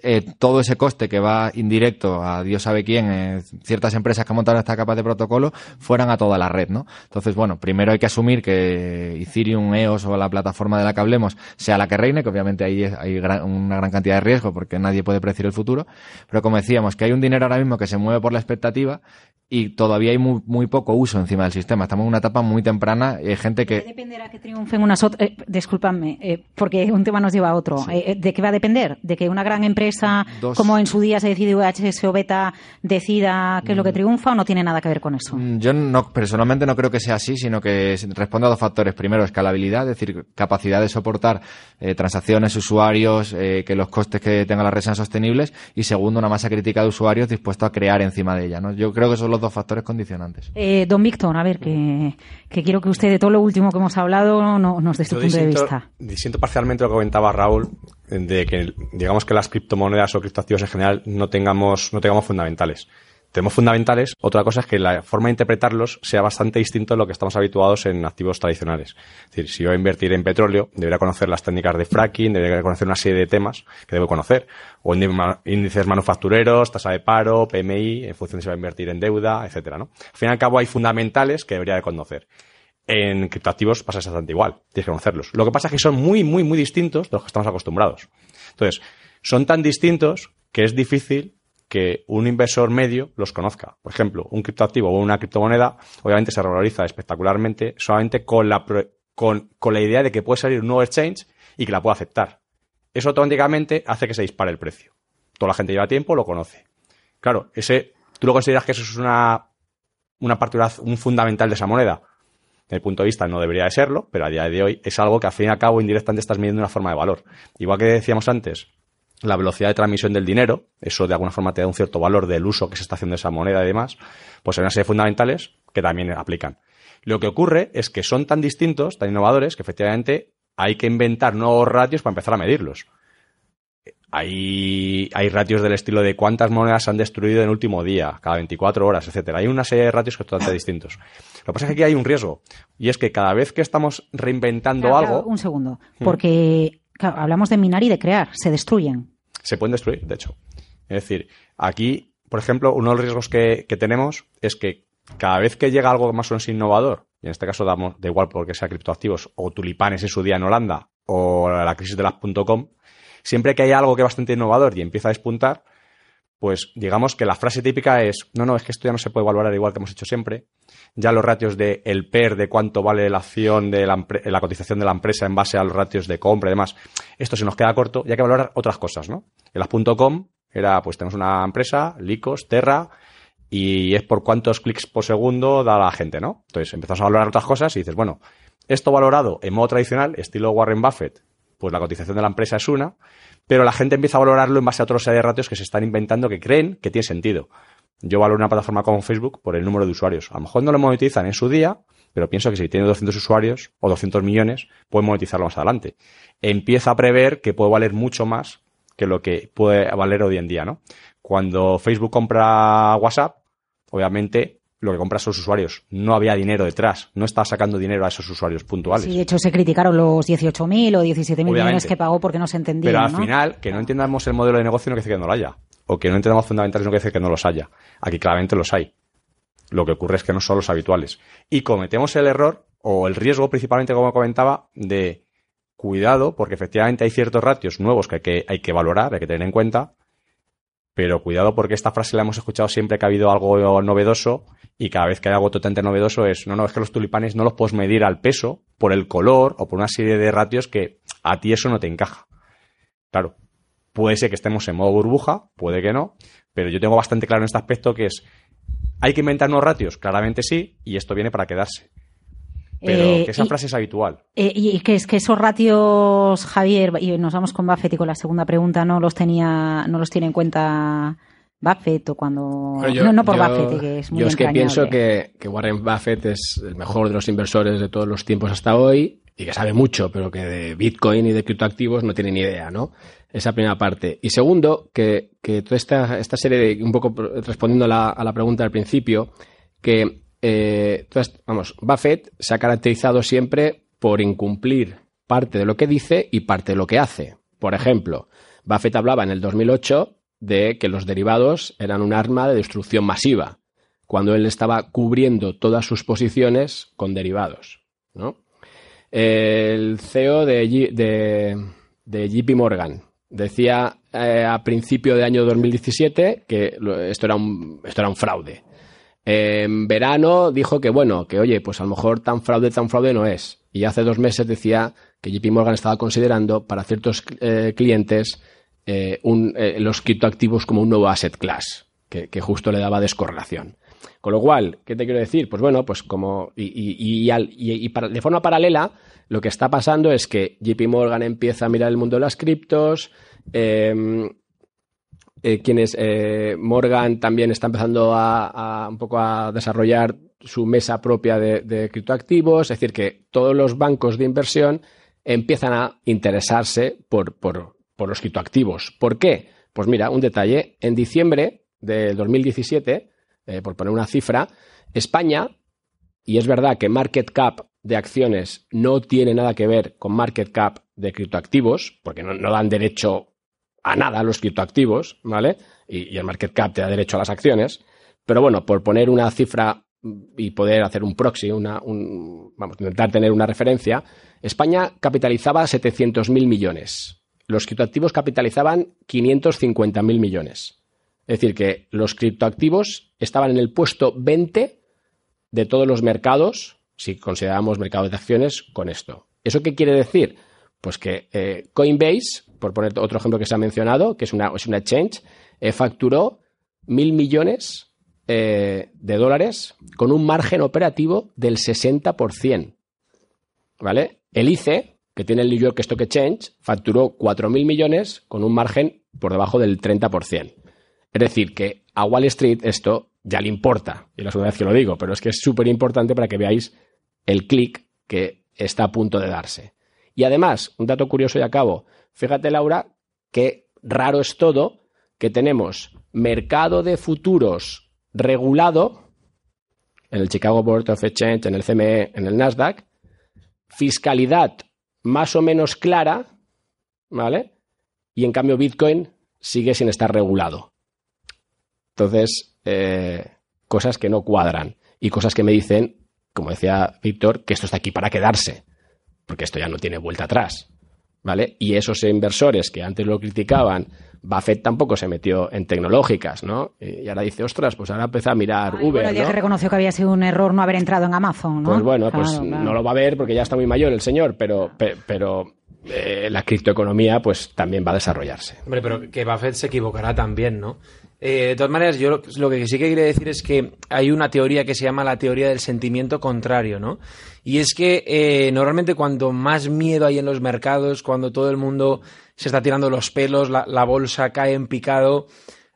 eh, todo ese coste que va indirecto a Dios sabe quién, eh, ciertas empresas que montaron estas capas de protocolo, fueran a toda la red, ¿no? Entonces, bueno, primero hay que asumir que Ethereum, EOS o la plataforma de la que hablemos sea la que reine, que obviamente ahí hay gran- una gran cantidad de riesgo porque nadie puede predecir el futuro, pero como decíamos, que hay un dinero ahora mismo que se mueve por la expectativa y todavía hay muy, muy poco uso encima del sistema. Estamos en una etapa muy temprana y hay gente ¿De qué que... dependerá que triunfen unas otras? Eh, discúlpame, eh, porque un tema nos lleva a otro. Eh, eh, ¿De qué va a depender? ¿De que una gran empresa, Dos- como en su día se decidió HSO Beta, decida qué es lo que triunfa o no tiene nada que ver con eso? Mm, Yo no, personalmente no creo que sea así, sino que responde a dos factores. Primero, escalabilidad, es decir, capacidad de soportar eh, transacciones, usuarios, eh, que los costes que tenga la red sean sostenibles. Y segundo, una masa crítica de usuarios dispuesto a crear encima encima de ella. ¿no? Yo creo que son los dos factores condicionantes. Eh, don Víctor, a ver, que, que, quiero que usted de todo lo último que hemos hablado no, nos dé su punto de vista. Disiento parcialmente lo que comentaba Raúl, de que digamos que las criptomonedas o criptoactivos en general no tengamos, no tengamos fundamentales tenemos fundamentales. Otra cosa es que la forma de interpretarlos sea bastante distinto a lo que estamos habituados en activos tradicionales. Es decir, si yo voy a invertir en petróleo, debería conocer las técnicas de fracking, debería conocer una serie de temas que debo conocer. O índices manufactureros, tasa de paro, PMI, en función de si va a invertir en deuda, etcétera, ¿no? Al fin y al cabo hay fundamentales que debería de conocer. En criptoactivos pasa exactamente igual. Tienes que conocerlos. Lo que pasa es que son muy, muy, muy distintos de los que estamos acostumbrados. Entonces, son tan distintos que es difícil que un inversor medio los conozca. Por ejemplo, un criptoactivo o una criptomoneda obviamente se valoriza espectacularmente solamente con la, con, con la idea de que puede salir un nuevo exchange y que la pueda aceptar. Eso automáticamente hace que se dispare el precio. Toda la gente lleva tiempo, lo conoce. Claro, ese, tú lo consideras que eso es una, una un fundamental de esa moneda. Desde el punto de vista no debería de serlo, pero a día de hoy es algo que al fin y al cabo indirectamente estás midiendo una forma de valor. Igual que decíamos antes, la velocidad de transmisión del dinero, eso de alguna forma te da un cierto valor del uso que se está haciendo de esa moneda y demás, pues hay una serie de fundamentales que también aplican. Lo que ocurre es que son tan distintos, tan innovadores, que efectivamente hay que inventar nuevos ratios para empezar a medirlos. Hay, hay ratios del estilo de cuántas monedas se han destruido en el último día, cada 24 horas, etcétera. Hay una serie de ratios que son totalmente distintos. Lo que pasa es que aquí hay un riesgo, y es que cada vez que estamos reinventando algo. un segundo, porque hablamos de minar y de crear, se destruyen. Se pueden destruir, de hecho. Es decir, aquí, por ejemplo, uno de los riesgos que, tenemos es que cada vez que llega algo más o menos innovador, y en este caso damos de igual porque sea criptoactivos o tulipanes en su día en Holanda o la crisis de las .com, siempre que hay algo que es bastante innovador y empieza a despuntar, pues digamos que la frase típica es, no, no, es que esto ya no se puede valorar igual que hemos hecho siempre. Ya los ratios de el PER, de cuánto vale la acción de la, cotización de la empresa en base a los ratios de compra y demás, esto se nos queda corto y hay que valorar otras cosas, ¿no? En las era, pues tenemos una empresa, Licos, Terra, y es por cuántos clics por segundo da la gente, ¿no? Entonces empezamos a valorar otras cosas y dices, bueno, esto valorado en modo tradicional, estilo Warren Buffett, pues la cotización de la empresa es una, pero la gente empieza a valorarlo en base a otros ratios que se están inventando que creen que tiene sentido. Yo valoro una plataforma como Facebook por el número de usuarios. A lo mejor no lo monetizan en su día, pero pienso que si tiene 200 usuarios o 200 millones, pueden monetizarlo más adelante. Empieza a prever que puede valer mucho más que lo que puede valer hoy en día, ¿no? Cuando Facebook compra WhatsApp, obviamente lo que compra son los usuarios. No había dinero detrás. No estaba sacando dinero a esos usuarios puntuales. Sí, de hecho se criticaron los 18.000 o 17.000 millones que pagó porque no se entendía. Pero al final, que no entendamos el modelo de negocio no quiere decir que no lo haya. O que no entendamos fundamentales no quiere decir que no los haya. Aquí claramente los hay. Lo que ocurre es que no son los habituales. Y cometemos el error, o el riesgo principalmente, como comentaba, de cuidado, porque efectivamente hay ciertos ratios nuevos que hay que, hay que valorar, hay que tener en cuenta, pero cuidado porque esta frase la hemos escuchado siempre que ha habido algo novedoso y cada vez que hay algo totalmente novedoso es, no, no, es que los tulipanes no los puedes medir al peso, por el color o por una serie de ratios que a ti eso no te encaja. Claro, puede ser que estemos en modo burbuja, puede que no, pero yo tengo bastante claro en este aspecto que es, ¿hay que inventar nuevos ratios? Claramente sí, y esto viene para quedarse. Pero eh, que esa frase es habitual. Eh, y que es que esos ratios, Javier, y nos vamos con Buffett y con la segunda pregunta, no los tenía, no los tiene en cuenta Buffett o cuando... no, por Buffett, que es muy Yo es que pienso que, Warren Buffett es el mejor de los inversores de todos los tiempos hasta hoy y que sabe mucho, pero que de Bitcoin y de criptoactivos no tiene ni idea, ¿no? Esa primera parte. Y segundo, que, toda esta, esta serie de, un poco respondiendo a la, a la pregunta al principio, que, eh, vamos, Buffett se ha caracterizado siempre por incumplir parte de lo que dice y parte de lo que hace. Por ejemplo, Buffett hablaba en el 2008 de que los derivados eran un arma de destrucción masiva, cuando él estaba cubriendo todas sus posiciones con derivados. El CEO de, JP Morgan decía eh, a principio de año 2017 que esto era un, esto era un fraude. En verano dijo que bueno, que oye, pues a lo mejor tan fraude, tan fraude no es. Y hace dos meses decía que JP Morgan estaba considerando para ciertos eh, clientes eh, eh, los criptoactivos como un nuevo asset class, que, justo le daba descorrelación. Con lo cual, ¿qué te quiero decir? Pues bueno, pues como. Y, de forma paralela, lo que está pasando es que JP Morgan empieza a mirar el mundo de las criptos. Em, eh, quienes eh, Morgan también está empezando a, un poco a desarrollar su mesa propia de, criptoactivos, es decir, que todos los bancos de inversión empiezan a interesarse por, por, los criptoactivos. ¿Por qué? Pues mira, un detalle. En diciembre de 2017, eh, por poner una cifra, España, y es verdad que market cap de acciones no tiene nada que ver con market cap de criptoactivos, porque no, no dan derecho a nada los criptoactivos, ¿vale? Y, el market cap te da derecho a las acciones. Pero bueno, por poner una cifra y poder hacer un proxy, una, un, vamos, intentar tener una referencia, España capitalizaba 700.000 millones. Los criptoactivos capitalizaban 550.000 millones. Es decir, que los criptoactivos estaban en el puesto 20 de todos los mercados, si consideramos mercados de acciones, con esto. ¿Eso qué quiere decir? Pues que eh, Coinbase, por poner otro ejemplo que se ha mencionado, que es una, es una exchange, eh, facturó mil millones eh, de dólares con un margen operativo del 60%. ¿Vale? El ICE, que tiene el New York Stock Exchange, facturó 4.000 millones con un margen por debajo del 30%. Es decir, que a Wall Street esto ya le importa, y la segunda vez que lo digo, pero es que es súper importante para que veáis el clic que está a punto de darse. Y además, un dato curioso y acabo, fíjate Laura, que raro es todo que tenemos mercado de futuros regulado en el Chicago Board of Exchange, en el CME, en el Nasdaq, fiscalidad más o menos clara, ¿vale? Y en cambio Bitcoin sigue sin estar regulado. Entonces, eh, cosas que no cuadran y cosas que me dicen, como decía Víctor, que esto está aquí para quedarse, porque esto ya no tiene vuelta atrás, ¿vale? Y esos inversores que antes lo criticaban, Buffett tampoco se metió en tecnológicas, ¿no? Y ahora dice, ostras, pues ahora empieza a mirar Ay, Uber, bueno, el día ¿no? que reconoció que había sido un error no haber entrado en Amazon, ¿no? Pues bueno, pues claro. no lo va a ver porque ya está muy mayor el señor, pero, pe- pero eh, la criptoeconomía pues también va a desarrollarse. Hombre, pero que Buffett se equivocará también, ¿no? Eh, de todas maneras, yo lo, que sí que quiere decir es que hay una teoría que se llama la teoría del sentimiento contrario, ¿no? Y es que eh, normalmente cuando más miedo hay en los mercados, cuando todo el mundo se está tirando los pelos, la, bolsa cae en picado,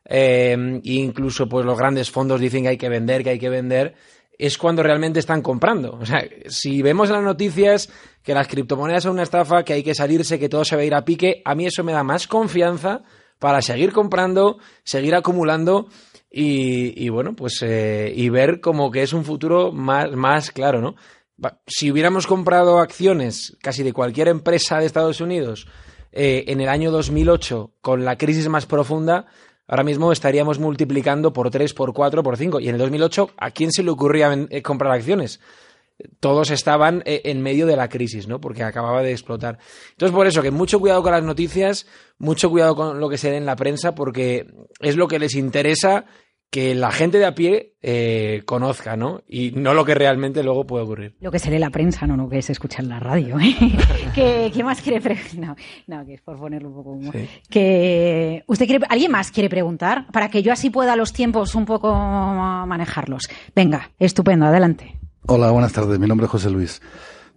eh, incluso pues los grandes fondos dicen que hay que vender, que hay que vender, es cuando realmente están comprando. O sea, si vemos en las noticias que las criptomonedas son una estafa, que hay que salirse, que todo se va a ir a pique, a mí eso me da más confianza para seguir comprando, seguir acumulando y, bueno, pues eh, y ver como que es un futuro más, más claro, ¿no? Si hubiéramos comprado acciones casi de cualquier empresa de Estados Unidos eh, en el año 2008 con la crisis más profunda, ahora mismo estaríamos multiplicando por 3, por 4, por 5. Y en el 2008, ¿a quién se le ocurría eh, comprar acciones? Todos estaban eh, en medio de la crisis, ¿no? Porque acababa de explotar. Entonces, por eso, que mucho cuidado con las noticias, mucho cuidado con lo que se dé en la prensa, porque es lo que les interesa que la gente de a pie eh, conozca, ¿no? Y no lo que realmente luego puede ocurrir. Lo que se lee en la prensa, no, no, que se escucha en la radio. ¿eh? <laughs> ¿Qué, qué más quiere preguntar? No, no, que es por ponerlo un poco. Que usted quiere, ¿Alguien más quiere preguntar? Para que yo así pueda los tiempos un poco manejarlos. Venga, estupendo, adelante. Hola, buenas tardes. Mi nombre es José Luis.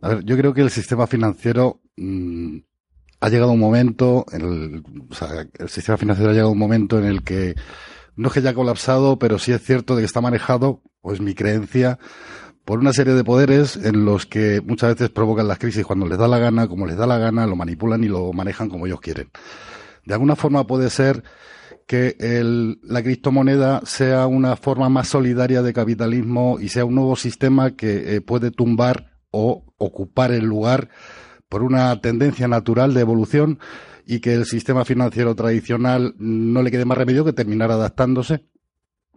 A ver, yo creo que el sistema financiero mm, ha llegado un momento, en el, o sea, el sistema financiero ha llegado un momento en el que no es que haya colapsado, pero sí es cierto de que está manejado, o es mi creencia, por una serie de poderes en los que muchas veces provocan las crisis cuando les da la gana, como les da la gana, lo manipulan y lo manejan como ellos quieren. De alguna forma puede ser que el- la criptomoneda sea una forma más solidaria de capitalismo y sea un nuevo sistema que eh, puede tumbar o ocupar el lugar por una tendencia natural de evolución y que el sistema financiero tradicional no le quede más remedio que terminar adaptándose.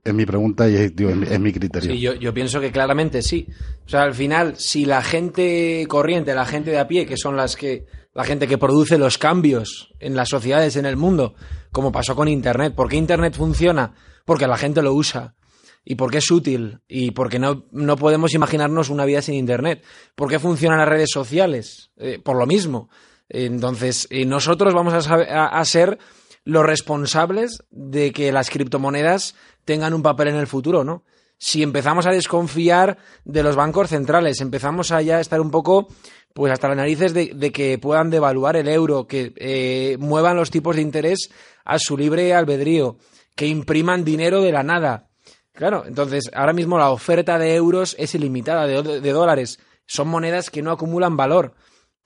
Es mi pregunta y es, mi criterio. Sí, yo, yo pienso que claramente sí. O sea, al final, si la gente corriente, la gente de a pie, que son las que, la gente que produce los cambios en las sociedades, en el mundo, como pasó con Internet. ¿Por qué Internet funciona? Porque la gente lo usa. Y porque es útil. Y porque no, no podemos imaginarnos una vida sin Internet. ¿Por qué funcionan las redes sociales? Eh, por lo mismo. Entonces, eh, nosotros vamos a, a- a ser los responsables de que las criptomonedas tengan un papel en el futuro, ¿no? Si empezamos a desconfiar de los bancos centrales, empezamos a ya estar un poco pues hasta las narices de, que puedan devaluar el euro, que eh, muevan los tipos de interés a su libre albedrío, que impriman dinero de la nada. Claro, entonces ahora mismo la oferta de euros es ilimitada, de, dólares. Son monedas que no acumulan valor.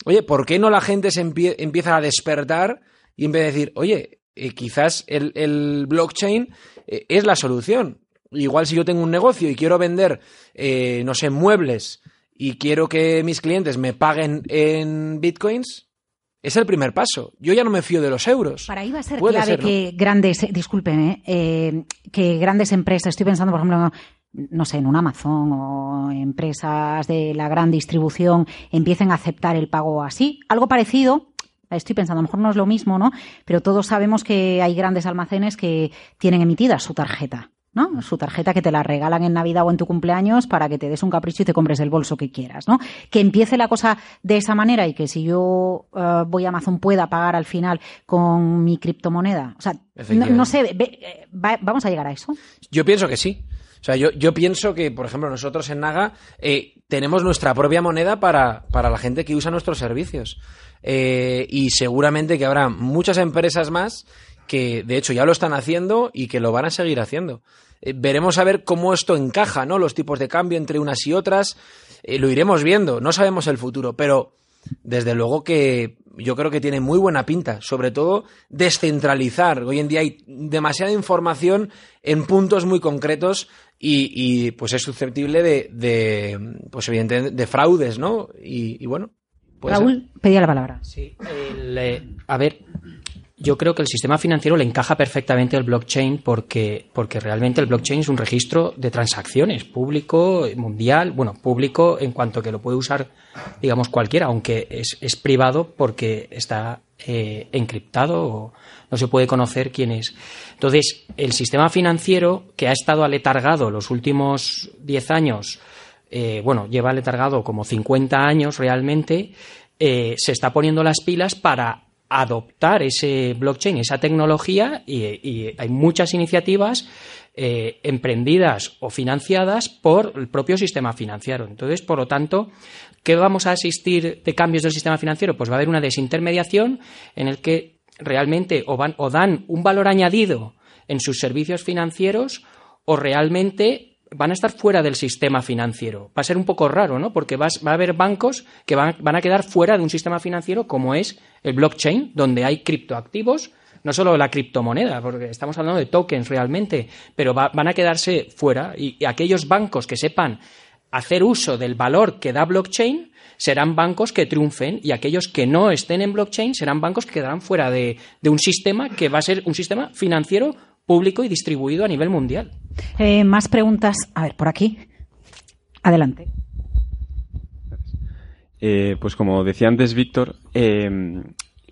Oye, ¿por qué no la gente se empie- empieza a despertar y en vez de decir, oye, eh, quizás el, blockchain eh, es la solución? Igual si yo tengo un negocio y quiero vender, no sé, muebles y quiero que mis clientes me paguen en bitcoins, es el primer paso. Yo ya no me fío de los euros. Para ahí va a ser Puede clave ser, ¿no? que grandes, eh, discúlpeme, eh, que grandes empresas, estoy pensando, por ejemplo, no sé, en un Amazon o empresas de la gran distribución empiecen a aceptar el pago así. Algo parecido, estoy pensando, a lo mejor no es lo mismo, ¿no? Pero todos sabemos que hay grandes almacenes que tienen emitida su tarjeta. ¿No? Su tarjeta que te la regalan en Navidad o en tu cumpleaños para que te des un capricho y te compres el bolso que quieras, ¿no? Que empiece la cosa de esa manera y que si yo eh, voy a Amazon pueda pagar al final con mi criptomoneda. O sea, no, sé, ve- eh, va- ¿vamos a llegar a eso? Yo pienso que sí. O sea, yo, yo pienso que, por ejemplo, nosotros en Naga eh, tenemos nuestra propia moneda para, para la gente que usa nuestros servicios. Eh, y seguramente que habrá muchas empresas más que, de hecho, ya lo están haciendo y que lo van a seguir haciendo. Eh, veremos a ver cómo esto encaja, ¿no? Los tipos de cambio entre unas y otras. Eh, lo iremos viendo. No sabemos el futuro, pero desde luego que yo creo que tiene muy buena pinta, sobre todo descentralizar. Hoy en día hay demasiada información en puntos muy concretos y, y, pues es susceptible de, de, pues evidentemente de fraudes, ¿no? Y, y bueno, ser. Raúl, pedía la palabra. Sí, el, eh, a ver, yo creo que el sistema financiero le encaja perfectamente el blockchain porque, porque realmente el blockchain es un registro de transacciones público, mundial, bueno, público en cuanto que lo puede usar, digamos, cualquiera, aunque es, es privado porque está eh, encriptado o no se puede conocer quién es. Entonces, el sistema financiero que ha estado aletargado los últimos 10 años, eh, bueno, lleva letargado como 50 años realmente, eh, se está poniendo las pilas para adoptar ese blockchain, esa tecnología, y, hay muchas iniciativas eh, emprendidas o financiadas por el propio sistema financiero. Entonces, por lo tanto, ¿qué vamos a asistir de cambios del sistema financiero? Pues va a haber una desintermediación en el que realmente o, van, o dan un valor añadido en sus servicios financieros o realmente van a estar fuera del sistema financiero. Va a ser un poco raro, ¿no? Porque va a haber bancos que van, van a quedar fuera de un sistema financiero como es el blockchain, donde hay criptoactivos, no solo la criptomoneda, porque estamos hablando de tokens realmente, pero va- van a quedarse fuera y, aquellos bancos que sepan hacer uso del valor que da blockchain serán bancos que triunfen y aquellos que no estén en blockchain serán bancos que quedarán fuera de un sistema que va a ser un sistema financiero público y distribuido a nivel mundial. Eh, más preguntas. A ver, por aquí. Adelante. Eh, pues como decía antes Víctor, eh,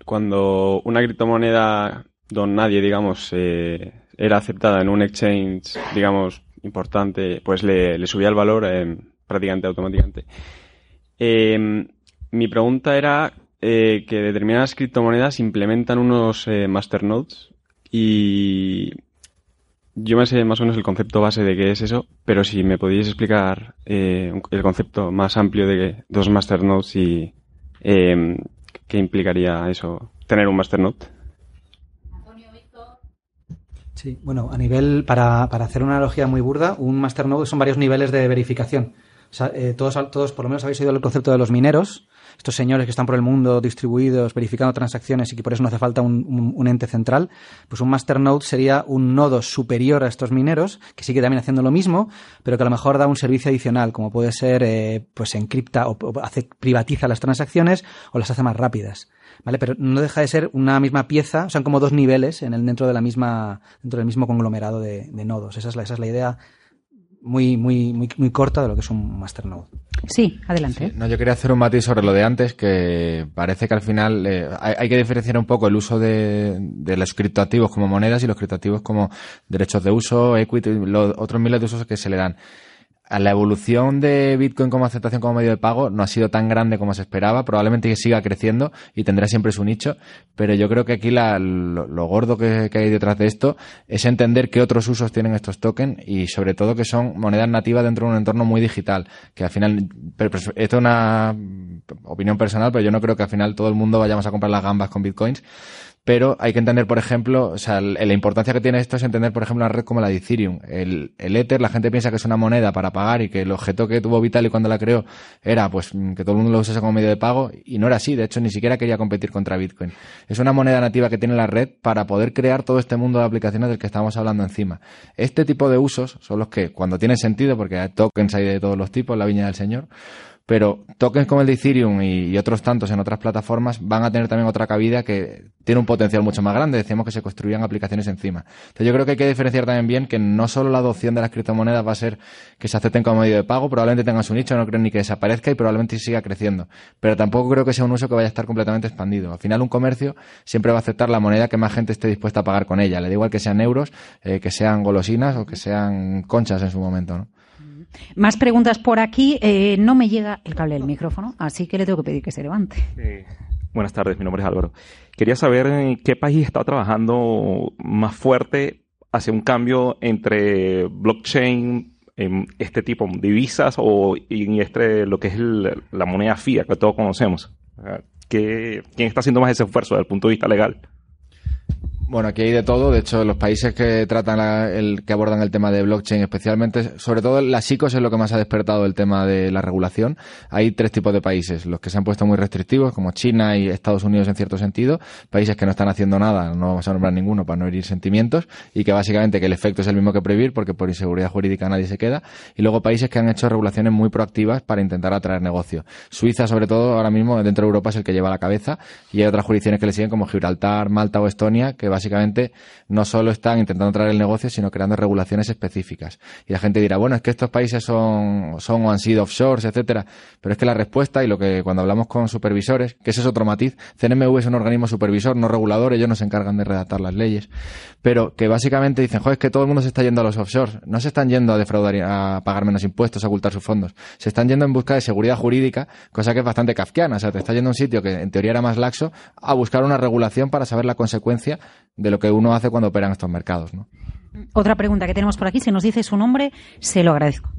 cuando una criptomoneda don nadie, digamos, eh, era aceptada en un exchange, digamos, importante, pues le, le subía el valor eh, prácticamente automáticamente. Eh, mi pregunta era eh, que determinadas criptomonedas implementan unos eh, masternodes y yo me sé más o menos el concepto base de qué es eso, pero si me podéis explicar eh, el concepto más amplio de dos masternodes y eh, qué implicaría eso, tener un masternode. Sí, bueno, a nivel, para, para hacer una analogía muy burda, un masternode son varios niveles de verificación. Eh, todos, todos, por lo menos, habéis oído el concepto de los mineros, estos señores que están por el mundo distribuidos, verificando transacciones y que por eso no hace falta un, ente central. Pues un masternode sería un nodo superior a estos mineros, que sigue también haciendo lo mismo, pero que a lo mejor da un servicio adicional, como puede ser, eh, pues encripta o, o hace, privatiza las transacciones o las hace más rápidas. ¿Vale? Pero no deja de ser una misma pieza, son como dos niveles en el, dentro de la misma, dentro del mismo conglomerado de, de nodos. Esa es la, esa es la idea muy, muy, muy, muy corta de lo que es un masternode. Sí, adelante. No, yo quería hacer un matiz sobre lo de antes, que parece que al final eh, hay, hay que diferenciar un poco el uso de, de los criptoactivos como monedas y los criptoactivos como derechos de uso, equity, los otros miles de usos que se le dan. La evolución de Bitcoin como aceptación como medio de pago no ha sido tan grande como se esperaba. Probablemente siga creciendo y tendrá siempre su nicho. Pero yo creo que aquí la, lo, gordo que, hay detrás de esto es entender qué otros usos tienen estos tokens y sobre todo que son monedas nativas dentro de un entorno muy digital. Que al final, esto es una opinión personal, pero yo no creo que al final todo el mundo vayamos a comprar las gambas con Bitcoins pero hay que entender, por ejemplo, o sea, la importancia que tiene esto es entender, por ejemplo, una red como la de Ethereum. El, Ether, la gente piensa que es una moneda para pagar y que el objeto que tuvo Vitalik cuando la creó era pues que todo el mundo lo usase como medio de pago y no era así. De hecho, ni siquiera quería competir contra Bitcoin. Es una moneda nativa que tiene la red para poder crear todo este mundo de aplicaciones del que estamos hablando encima. Este tipo de usos son los que, cuando tienen sentido, porque hay tokens hay de todos los tipos, la viña del señor, pero tokens como el de Ethereum y, otros tantos en otras plataformas van a tener también otra cabida que tiene un potencial mucho más grande. Decíamos que se construían aplicaciones encima. Entonces yo creo que hay que diferenciar también bien que no solo la adopción de las criptomonedas va a ser que se acepten como medio de pago, probablemente tengan su nicho, no creo ni que desaparezca y probablemente siga creciendo. Pero tampoco creo que sea un uso que vaya a estar completamente expandido. Al final un comercio siempre va a aceptar la moneda que más gente esté dispuesta a pagar con ella. Le da igual que sean euros, eh, que sean golosinas o que sean conchas en su momento, ¿no? Más preguntas por aquí. Eh, no me llega el cable del micrófono, así que le tengo que pedir que se levante. buenas tardes, mi nombre es Álvaro. Quería saber en qué país está trabajando más fuerte hacia un cambio entre blockchain, en este tipo de divisas o en este, lo que es la moneda fiat que todos conocemos. ¿Quién está haciendo más ese esfuerzo desde el punto de vista legal? Bueno, aquí hay de todo. De hecho, los países que tratan el, que abordan el tema de blockchain, especialmente, sobre todo las ICOs es lo que más ha despertado el tema de la regulación. Hay tres tipos de países: los que se han puesto muy restrictivos, como China y Estados Unidos en cierto sentido, países que no están haciendo nada, no vamos a nombrar ninguno para no herir sentimientos, y que básicamente que el efecto es el mismo que prohibir, porque por inseguridad jurídica nadie se queda. Y luego países que han hecho regulaciones muy proactivas para intentar atraer negocio. Suiza, sobre todo, ahora mismo dentro de Europa es el que lleva la cabeza, y hay otras jurisdicciones que le siguen como Gibraltar, Malta o Estonia, que básicamente no solo están intentando traer el negocio, sino creando regulaciones específicas. Y la gente dirá, bueno, es que estos países son, son o han sido offshores, etcétera. Pero es que la respuesta, y lo que cuando hablamos con supervisores, que ese es otro matiz, CNMV es un organismo supervisor, no regulador, ellos no se encargan de redactar las leyes. Pero que básicamente dicen, joder, es que todo el mundo se está yendo a los offshores. No se están yendo a defraudar, a pagar menos impuestos, a ocultar sus fondos. Se están yendo en busca de seguridad jurídica, cosa que es bastante kafkiana. O sea, te está yendo a un sitio que en teoría era más laxo a buscar una regulación para saber la consecuencia de lo que uno hace cuando opera en estos mercados. ¿no? Otra pregunta que tenemos por aquí, si nos dice su nombre, se lo agradezco.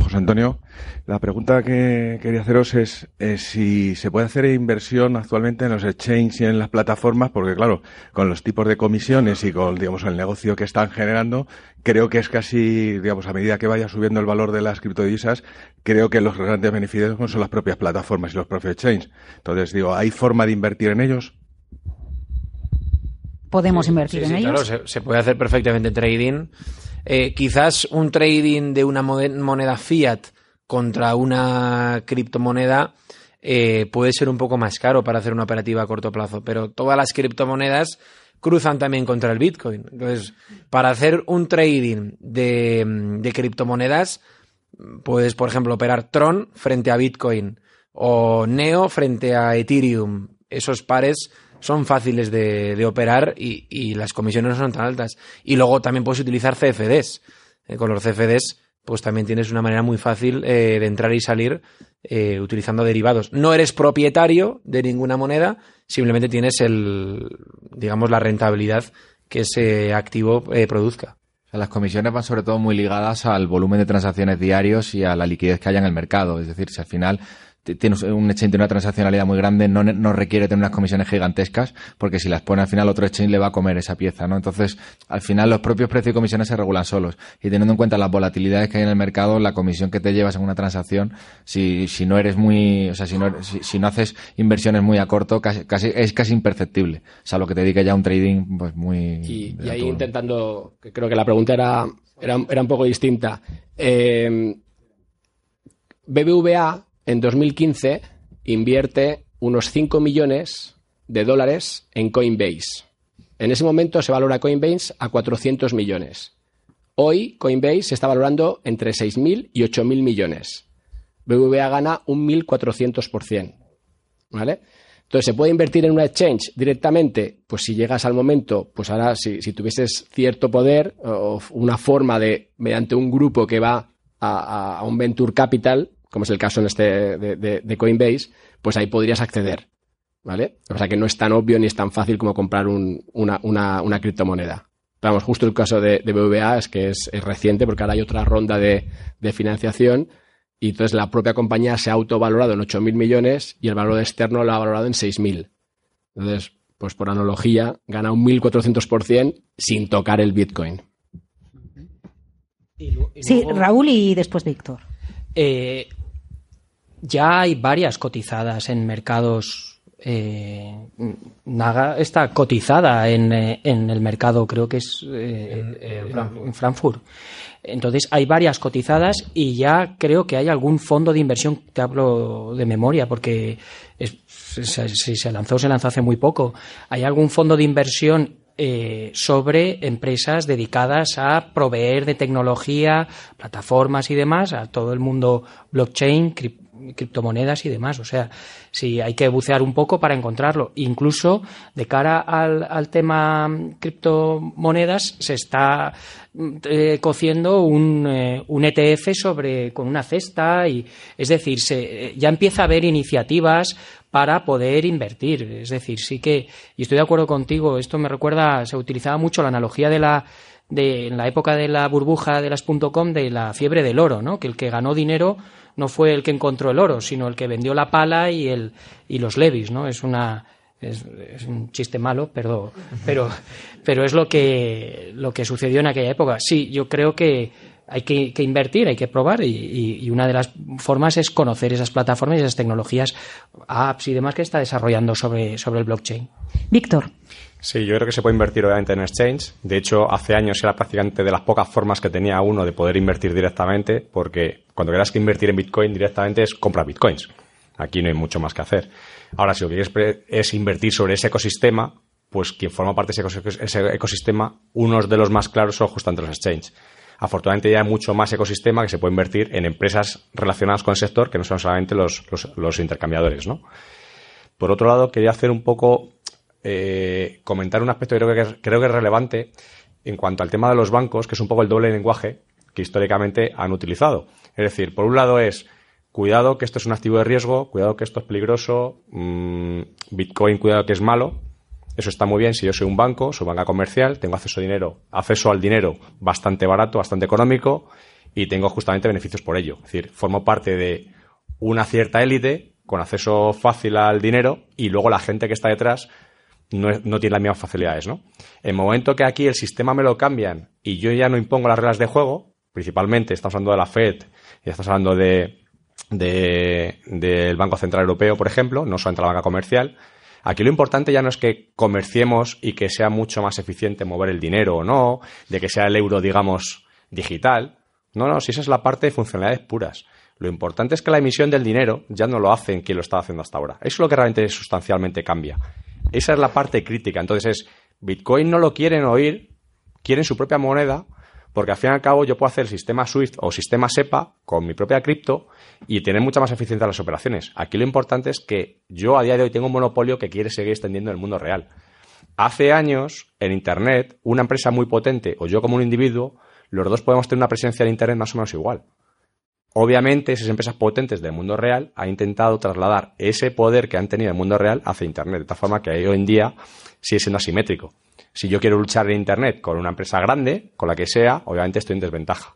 José Antonio. La pregunta que quería haceros es si se puede hacer inversión actualmente en los exchanges y en las plataformas, porque claro, con los tipos de comisiones y con, digamos, el negocio que están generando, creo que es casi, digamos, a medida que vaya subiendo el valor de las criptodivisas, creo que los grandes beneficios son las propias plataformas y los propios exchanges. Entonces, digo, ¿hay forma de invertir en ellos? Podemos invertir en ellos. Claro, se, puede hacer perfectamente trading. Eh, quizás un trading de una moneda fiat contra una criptomoneda eh, puede ser un poco más caro para hacer una operativa a corto plazo, pero todas las criptomonedas cruzan también contra el Bitcoin. Entonces, para hacer un trading de, de criptomonedas, puedes, por ejemplo, operar Tron frente a Bitcoin o Neo frente a Ethereum. Esos pares son fáciles de, operar y, las comisiones no son tan altas. Y luego también puedes utilizar CFDs. Eh, con los CFDs, pues también tienes una manera muy fácil eh, de entrar y salir eh, utilizando derivados. No eres propietario de ninguna moneda, simplemente tienes el, digamos, la rentabilidad que ese activo produzca. las comisiones van sobre todo muy ligadas al volumen de transacciones diarios y a la liquidez que haya en el mercado. Es decir, si al final tiene un exchange de una transaccionalidad muy grande, no, no, requiere tener unas comisiones gigantescas, porque si las pone al final otro exchange le va a comer esa pieza, ¿no? Entonces, al final los propios precios y comisiones se regulan solos. Y teniendo en cuenta las volatilidades que hay en el mercado, la comisión que te llevas en una transacción, si, si no eres muy, o sea, si no, si, no haces inversiones muy a corto, casi, casi, es casi imperceptible. O sea, lo que te dedica ya un trading, pues muy. Y, y ahí intentando, que creo que la pregunta era, era, era un poco distinta. Eh, BBVA en 2015 invierte unos 5 millones de dólares en Coinbase. En ese momento se valora Coinbase a 400 millones. Hoy Coinbase se está valorando entre 6.000 y 8.000 millones. BBVA gana un 1.400%. ¿Vale? Entonces, ¿se puede invertir en una exchange directamente? Pues si llegas al momento, pues ahora si, tuvieses cierto poder o una forma de, mediante un grupo que va a un venture capital, como es el caso en este de, de- de Coinbase, pues ahí podrías acceder. ¿Vale? O sea que no es tan obvio ni es tan fácil como comprar un- una, una- una criptomoneda. Pero vamos, justo el caso de, de BVA es que es, es reciente porque ahora hay otra ronda de, de financiación y entonces la propia compañía se ha autovalorado en 8.000 millones y el valor externo lo ha valorado en 6.000. Entonces, pues por analogía, gana un 1.400% sin tocar el Bitcoin. Sí, Raúl y después Víctor. Eh, ya hay varias cotizadas en mercados. eh, Naga está cotizada en, eh, en el mercado, creo que es eh, en Frankfurt. Entonces hay varias cotizadas y ya creo que hay algún fondo de inversión, te hablo de memoria, porque es- se- si se lanzó, se lanzó hace muy poco. Hay algún fondo de inversión eh, sobre empresas dedicadas a proveer de tecnología, plataformas y demás a todo el mundo blockchain, crip- criptomonedas y demás. O sea, sí hay que bucear un poco para encontrarlo. Incluso de cara al, al tema mm, criptomonedas se está mm, eh, cociendo un, eh, un ETF sobre con una cesta y es decir, se, eh, ya empieza a haber iniciativas para poder invertir. Es decir, sí que, y estoy de acuerdo contigo, esto me recuerda, se utilizaba mucho la analogía de la de en la época de la burbuja de las .com de la fiebre del oro, ¿no? Que el que ganó dinero no fue el que encontró el oro, sino el que vendió la pala y el y los levis, ¿no? Es una es, un chiste malo, perdón, pero pero es lo que lo que sucedió en aquella época. Sí, yo creo que hay que, invertir, hay que probar y- y una de las formas es conocer esas plataformas y esas tecnologías, apps y demás que está desarrollando sobre, sobre el blockchain. Víctor. Sí, yo creo que se puede invertir obviamente en exchange. De hecho, hace años era prácticamente de las pocas formas que tenía uno de poder invertir directamente, porque cuando quieras que invertir en Bitcoin directamente es compra Bitcoins. Aquí no hay mucho más que hacer. Ahora, si lo que quieres es invertir sobre ese ecosistema, pues quien forma parte de ese ecosistema, unos de los más claros son justamente los exchanges. Afortunadamente ya hay mucho más ecosistema que se puede invertir en empresas relacionadas con el sector que no son solamente los, los- los intercambiadores, ¿no? Por otro lado, quería hacer un poco, eh, comentar un aspecto que creo que, creo que es relevante en cuanto al tema de los bancos, que es un poco el doble lenguaje que históricamente han utilizado. Es decir, por un lado es, cuidado que esto es un activo de riesgo, cuidado que esto es peligroso, mm, Bitcoin, cuidado que es malo. Eso está muy bien si yo soy un banco, soy banca comercial, tengo acceso a dinero, acceso al dinero bastante barato, bastante económico y tengo justamente beneficios por ello. Es decir, formo parte de una cierta élite con acceso fácil al dinero y luego la gente que está detrás no, tiene las mismas facilidades, ¿no? En el momento que aquí el sistema me lo cambian y yo ya no impongo las reglas de juego, principalmente estamos hablando de la Fed y estamos hablando de, de- del Banco Central Europeo, por ejemplo, no solamente la banca comercial, Aquí lo importante ya no es que comerciemos y que sea mucho más eficiente mover el dinero o no, de que sea el euro, digamos, digital. No, no, si esa es la parte de funcionalidades puras. Lo importante es que la emisión del dinero ya no lo hacen quien lo estaba haciendo hasta ahora. Eso es lo que realmente sustancialmente cambia. Esa es la parte crítica. Entonces es, Bitcoin no lo quieren oír, quieren su propia moneda, porque al fin y al cabo yo puedo hacer sistema SWIFT o sistema SEPA con mi propia cripto y tener mucha más eficiencia en las operaciones. Aquí lo importante es que yo a día de hoy tengo un monopolio que quiere seguir extendiendo en el mundo real. Hace años, en Internet, una empresa muy potente o yo como un individuo, los dos podemos tener una presencia en Internet más o menos igual. Obviamente, esas empresas potentes del mundo real han intentado trasladar ese poder que han tenido en el mundo real hacia Internet, de tal forma que hoy en día sigue siendo asimétrico. Si yo quiero luchar en Internet con una empresa grande, con la que sea, obviamente estoy en desventaja.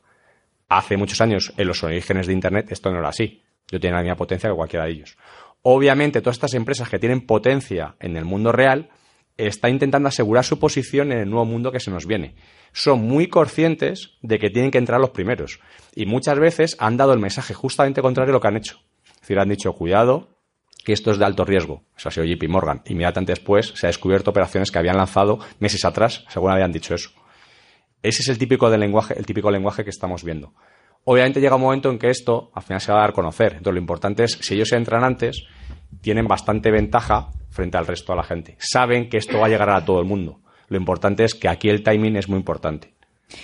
Hace muchos años, en los orígenes de Internet, esto no era así. Yo tenía la misma potencia que cualquiera de ellos. Obviamente, todas estas empresas que tienen potencia en el mundo real están intentando asegurar su posición en el nuevo mundo que se nos viene. Son muy conscientes de que tienen que entrar los primeros. Y muchas veces han dado el mensaje justamente contrario a lo que han hecho. Es decir, han dicho, cuidado, que esto es de alto riesgo. Eso ha sido JP Morgan. Inmediatamente después se ha descubierto operaciones que habían lanzado meses atrás, según habían dicho eso. Ese es el típico del lenguaje, el típico lenguaje que estamos viendo. Obviamente llega un momento en que esto al final se va a dar a conocer. Entonces lo importante es, si ellos entran antes, tienen bastante ventaja frente al resto de la gente. Saben que esto va a llegar a todo el mundo. Lo importante es que aquí el timing es muy importante.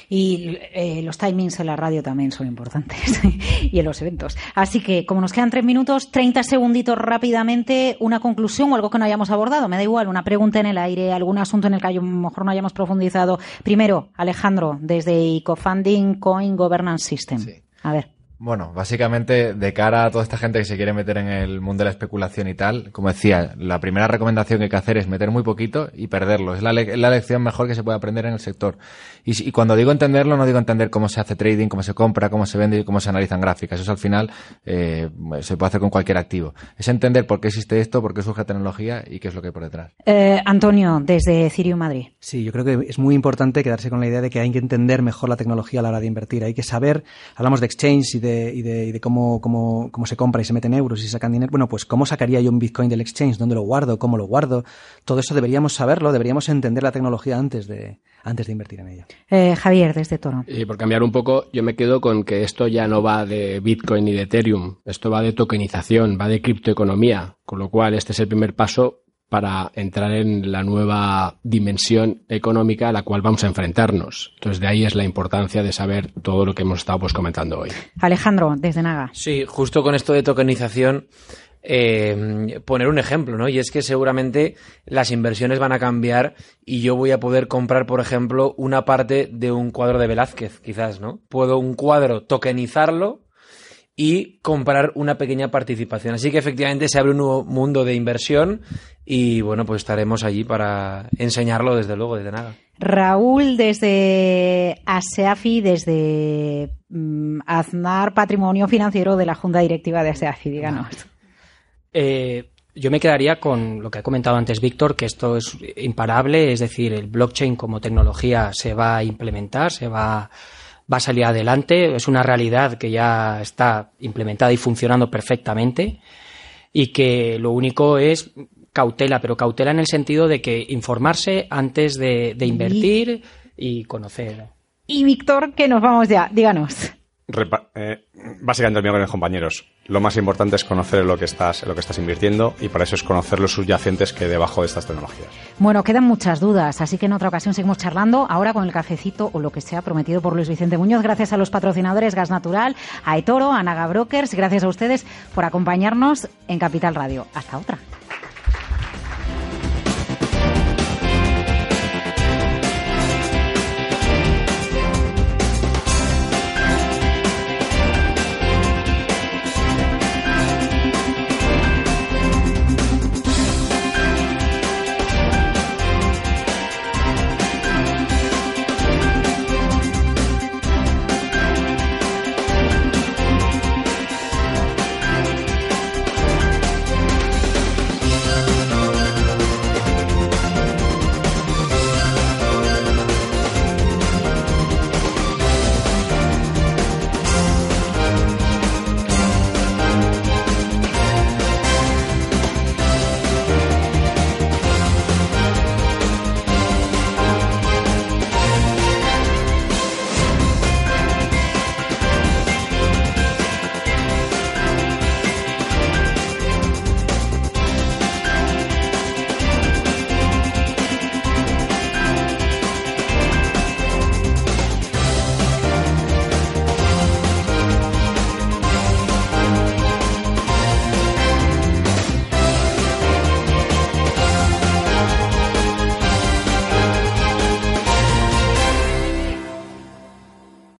Y eh, los timings en la radio también son importantes <laughs> y en los eventos. Así que, como nos quedan tres minutos, 30 segunditos rápidamente, una conclusión o algo que no hayamos abordado. Me da igual, una pregunta en el aire, algún asunto en el que a lo mejor no hayamos profundizado. Primero, Alejandro, desde Ecofunding Coin Governance System. A ver. Bueno, básicamente, de cara a toda esta gente que se quiere meter en el mundo de la especulación y tal, como decía, la primera recomendación que hay que hacer es meter muy poquito y perderlo. Es la, le- la lección mejor que se puede aprender en el sector. Y, cuando digo entenderlo, no digo entender cómo se hace trading, cómo se compra, cómo se vende y cómo se analizan gráficas. Eso al final eh, se puede hacer con cualquier activo. Es entender por qué existe esto, por qué surge tecnología y qué es lo que hay por detrás. Eh, Antonio, desde Cirium Madrid. Sí, yo creo que es muy importante quedarse con la idea de que hay que entender mejor la tecnología a la hora de invertir. Hay que saber, hablamos de exchange y de, y de, y de cómo, cómo, cómo se compra y se meten euros y se sacan dinero. Bueno, pues cómo sacaría yo un Bitcoin del exchange, dónde lo guardo, cómo lo guardo. Todo eso deberíamos saberlo, deberíamos entender la tecnología antes de, antes de invertir en ella. Eh, Javier, desde Toro. Y por cambiar un poco, yo me quedo con que esto ya no va de Bitcoin ni de Ethereum, esto va de tokenización, va de criptoeconomía, con lo cual este es el primer paso para entrar en la nueva dimensión económica a la cual vamos a enfrentarnos. Entonces de ahí es la importancia de saber todo lo que hemos estado pues comentando hoy. Alejandro, desde Naga. Sí, justo con esto de tokenización, eh, poner un ejemplo, ¿no? Y es que seguramente las inversiones van a cambiar y yo voy a poder comprar, por ejemplo, una parte de un cuadro de Velázquez, quizás, ¿no? Puedo un cuadro tokenizarlo y comprar una pequeña participación. Así que efectivamente se abre un nuevo mundo de inversión y bueno, pues estaremos allí para enseñarlo desde luego, desde nada. Raúl, desde ASEAFI, desde mm, Aznar Patrimonio Financiero de la Junta Directiva de ASEAFI, díganos. Eh, yo me quedaría con lo que ha comentado antes Víctor, que esto es imparable, es decir, el blockchain como tecnología se va a implementar, se va, va a salir adelante, es una realidad que ya está implementada y funcionando perfectamente y que lo único es cautela, pero cautela en el sentido de que informarse antes de, de invertir y conocer. Y Víctor, que nos vamos ya, díganos. Repa- eh, básicamente el mío con mis compañeros. Lo más importante es conocer lo que estás, lo que estás invirtiendo y para eso es conocer los subyacentes que debajo de estas tecnologías. Bueno, quedan muchas dudas, así que en otra ocasión seguimos charlando, ahora con el cafecito o lo que sea prometido por Luis Vicente Muñoz, gracias a los patrocinadores Gas Natural, a Etoro, a Naga Brokers, gracias a ustedes por acompañarnos en Capital Radio. Hasta otra.